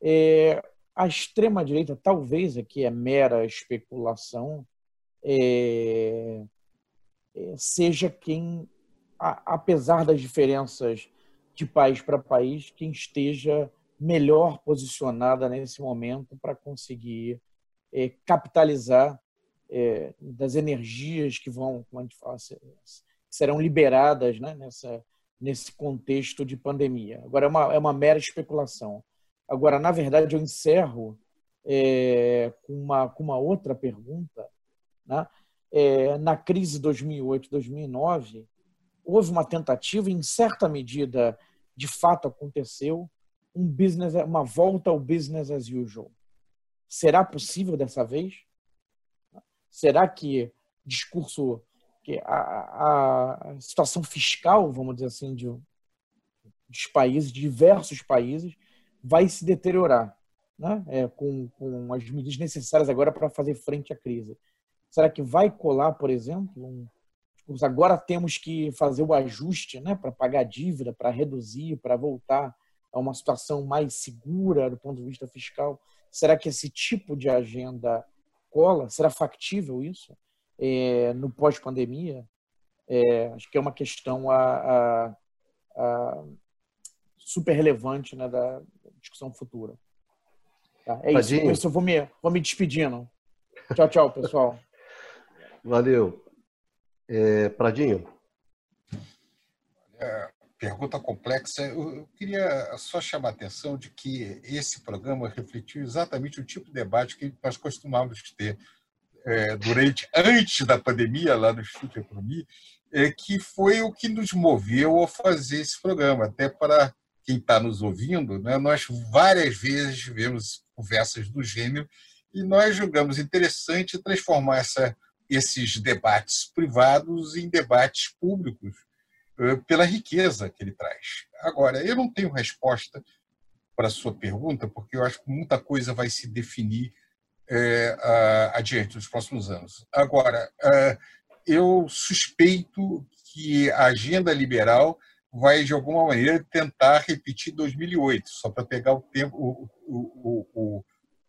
É, a extrema-direita, talvez aqui é mera especulação, é, é, seja quem, apesar das diferenças de país para país, quem esteja melhor posicionada nesse momento para conseguir é, capitalizar é, das energias que vão, como a gente fala, serão liberadas né, nessa, nesse contexto de pandemia. Agora, é uma, é uma mera especulação. Agora, na verdade, eu encerro é, com, uma, com uma outra pergunta. Né? É, na crise 2008-2009, houve uma tentativa, em certa medida, de fato aconteceu, um business, uma volta ao business as usual. Será possível dessa vez? Será que discurso, que a, a situação fiscal, vamos dizer assim, de, dos países, diversos países, vai se deteriorar, né? É, com, com as medidas necessárias agora para fazer frente à crise. Será que vai colar, por exemplo, um, agora temos que fazer o ajuste né, para pagar a dívida, para reduzir, para voltar a uma situação mais segura do ponto de vista fiscal? Será que esse tipo de agenda cola? Será factível isso é, no pós-pandemia? É, acho que é uma questão a, a, a super relevante né, da discussão futura. Tá, é isso eu vou me, vou me despedindo. Tchau, tchau, pessoal. Valeu. É, Pradinho? É, pergunta complexa. Eu queria só chamar a atenção de que esse programa refletiu exatamente o tipo de debate que nós costumávamos ter é, durante, antes da pandemia, lá no Instituto de Economia, é, que foi o que nos moveu a fazer esse programa. Até para quem está nos ouvindo, né, nós várias vezes tivemos conversas do gênero e nós julgamos interessante transformar essa, esses debates privados em debates públicos eh, pela riqueza que ele traz. Agora, eu não tenho resposta para a sua pergunta, porque eu acho que muita coisa vai se definir é, adiante nos próximos anos. Agora, é, eu suspeito que a agenda liberal vai, de alguma maneira, tentar repetir 2008, só para pegar o, tempo, o, o, o,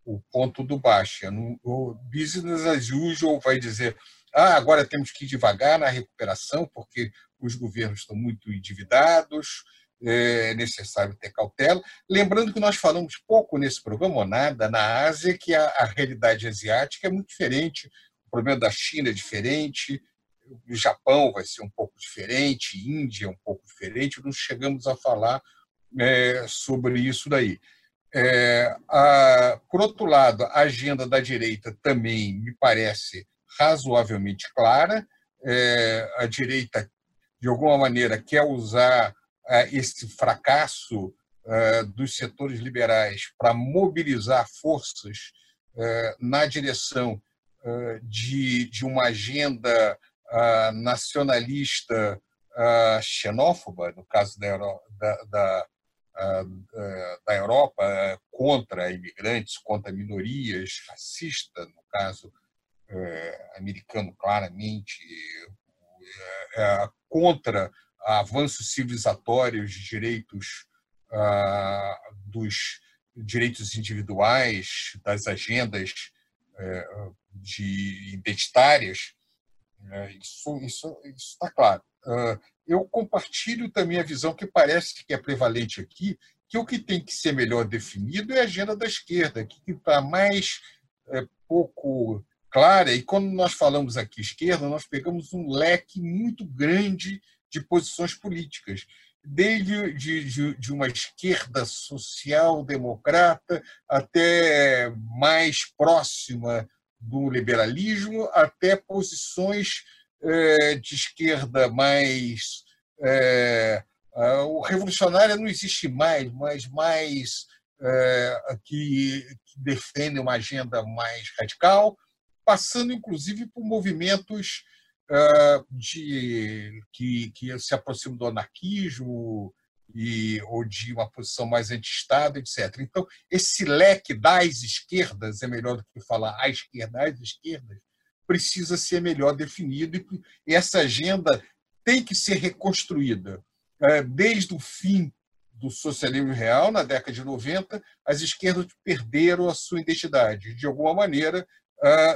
o ponto do Baixa. O business as usual vai dizer ah, agora temos que ir devagar na recuperação, porque os governos estão muito endividados, é necessário ter cautela. Lembrando que nós falamos pouco nesse programa, ou nada, na Ásia, que a, a realidade asiática é muito diferente, o problema da China é diferente, o Japão vai ser um pouco diferente, Índia é um pouco diferente, não chegamos a falar é, sobre isso daí. É, a, por outro lado, a agenda da direita também me parece razoavelmente clara. É, a direita, de alguma maneira, quer usar é, esse fracasso é, dos setores liberais para mobilizar forças é, na direção é, de, de uma agenda nacionalista xenófoba, no caso da, da, da da Europa contra imigrantes, contra minorias, racista, no caso é, americano, claramente, é, é, contra avanços civilizatórios de direitos ah, dos direitos individuais, das agendas de identitárias, isso está claro. Eu compartilho também a visão que parece que é prevalente aqui, que o que tem que ser melhor definido é a agenda da esquerda, que está mais é, pouco clara, e quando nós falamos aqui esquerda, nós pegamos um leque muito grande de posições políticas, desde de, de, de uma esquerda social-democrata até mais próxima do liberalismo, até posições de esquerda mais é, o revolucionário não existe mais, mas mais é, que, que defende uma agenda mais radical, passando inclusive por movimentos é, de, que, que se aproximam do anarquismo, e, ou de uma posição mais anti-Estado, etc. Então, esse leque das esquerdas, é melhor do que falar a esquerda, as esquerdas, precisa ser melhor definido e essa agenda tem que ser reconstruída. É, desde o fim do socialismo real, na década de 90, as esquerdas perderam a sua identidade. De alguma maneira,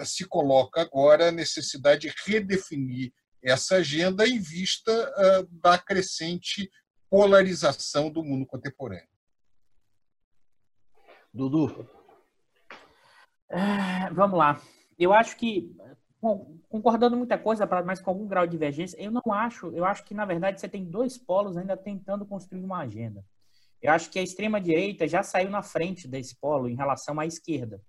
se coloca agora a necessidade de redefinir essa agenda em vista da crescente polarização do mundo contemporâneo. Dudu. É, vamos lá. Eu acho que, concordando muita coisa, mas com algum grau de divergência, eu não acho. Eu acho que, na verdade, você tem dois polos ainda tentando construir uma agenda. Eu acho que a extrema-direita já saiu na frente desse polo em relação à esquerda.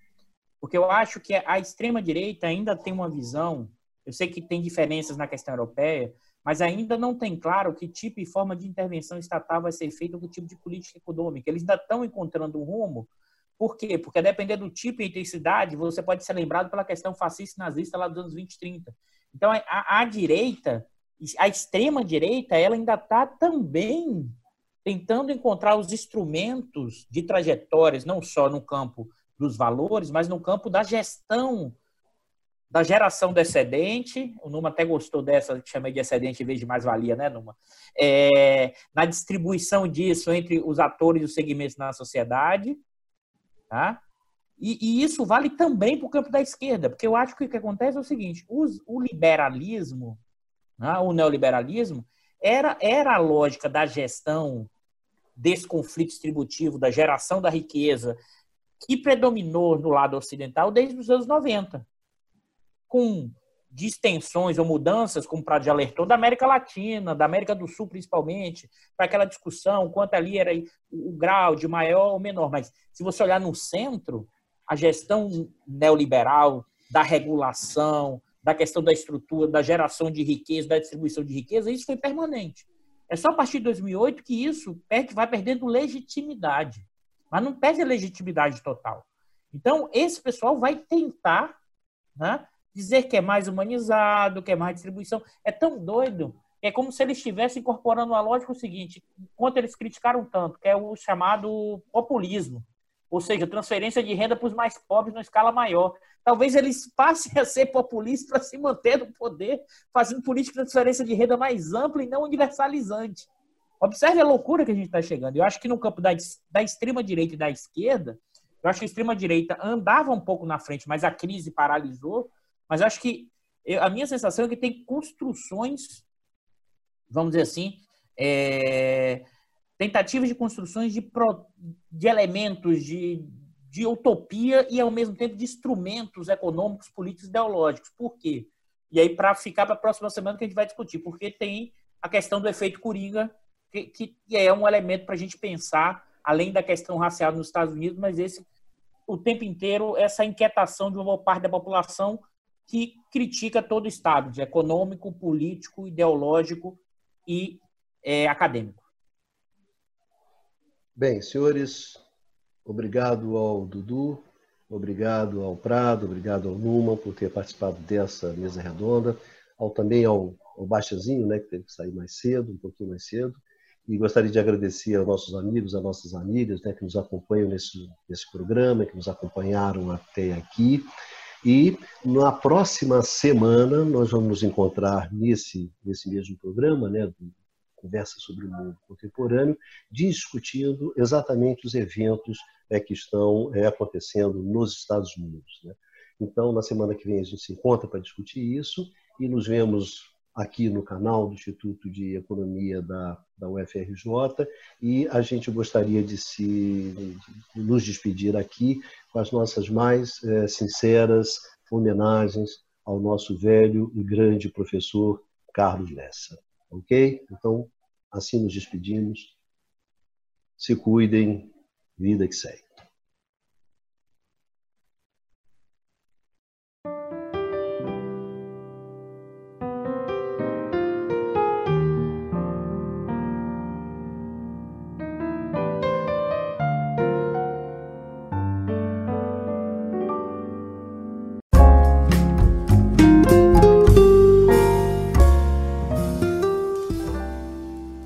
Porque eu acho que a extrema-direita ainda tem uma visão. Eu sei que tem diferenças na questão europeia, mas ainda não tem claro que tipo e forma de intervenção estatal vai ser feita, que tipo de política econômica. Eles ainda estão encontrando um rumo. Por quê? Porque a depender do tipo e intensidade, você pode ser lembrado pela questão fascista e nazista lá dos anos 20 e 30. Então, a, a direita, a extrema-direita, ela ainda está também tentando encontrar os instrumentos de trajetórias, não só no campo dos valores, mas no campo da gestão da geração do excedente, o Numa até gostou dessa, que chamei de excedente em vez de mais-valia, né, Numa? É, na distribuição disso entre os atores e os segmentos na sociedade, tá? E, e isso vale também para o campo da esquerda, porque eu acho que o que acontece é o seguinte: os, o liberalismo, né, o neoliberalismo, era, era a lógica da gestão desse conflito distributivo, da geração da riqueza, que predominou no lado ocidental desde os anos 90 com distensões ou mudanças, como o Prado alertou, da América Latina, da América do Sul principalmente, para aquela discussão quanto ali era o grau de maior ou menor. Mas se você olhar no centro, a gestão neoliberal, da regulação, da questão da estrutura, da geração de riqueza, da distribuição de riqueza, isso foi permanente. É só a partir de 2008 que isso vai perdendo legitimidade. Mas não perde a legitimidade total. Então, esse pessoal vai tentar né, dizer que é mais humanizado, que é mais distribuição. É tão doido. É como se eles estivessem incorporando a lógica o seguinte: enquanto eles criticaram tanto, que é o chamado populismo, ou seja, transferência de renda para os mais pobres na escala maior. Talvez eles *laughs* passem a ser populistas para se manter no poder, fazendo política de transferência de renda mais ampla e não universalizante. Observe a loucura que a gente está chegando. Eu acho que no campo da, da extrema-direita e da esquerda, eu acho que a extrema-direita andava um pouco na frente, mas a crise paralisou. Mas acho que a minha sensação é que tem construções, vamos dizer assim, é, tentativas de construções de, pro, de elementos de, de utopia e, ao mesmo tempo, de instrumentos econômicos, políticos ideológicos. Por quê? E aí, para ficar para a próxima semana que a gente vai discutir, porque tem a questão do efeito Coringa, que, que é um elemento para a gente pensar, além da questão racial nos Estados Unidos, mas esse o tempo inteiro essa inquietação de uma boa parte da população que critica todo o Estado, de econômico, político, ideológico e é, acadêmico. Bem, senhores, obrigado ao Dudu, obrigado ao Prado, obrigado ao Numa por ter participado dessa mesa redonda, ao também ao, ao Baixazinho, né, que teve que sair mais cedo, um pouquinho mais cedo, e gostaria de agradecer aos nossos amigos, às nossas amigas, né, que nos acompanham nesse, nesse programa, que nos acompanharam até aqui. E na próxima semana nós vamos encontrar nesse, nesse mesmo programa, né, Conversa sobre o Mundo Contemporâneo, discutindo exatamente os eventos é, que estão é, acontecendo nos Estados Unidos. Né? Então, na semana que vem a gente se encontra para discutir isso e nos vemos aqui no canal do Instituto de Economia da, da UFRJ e a gente gostaria de se de nos despedir aqui com as nossas mais é, sinceras homenagens ao nosso velho e grande professor Carlos Lessa. Ok? Então, assim nos despedimos. Se cuidem, vida que segue.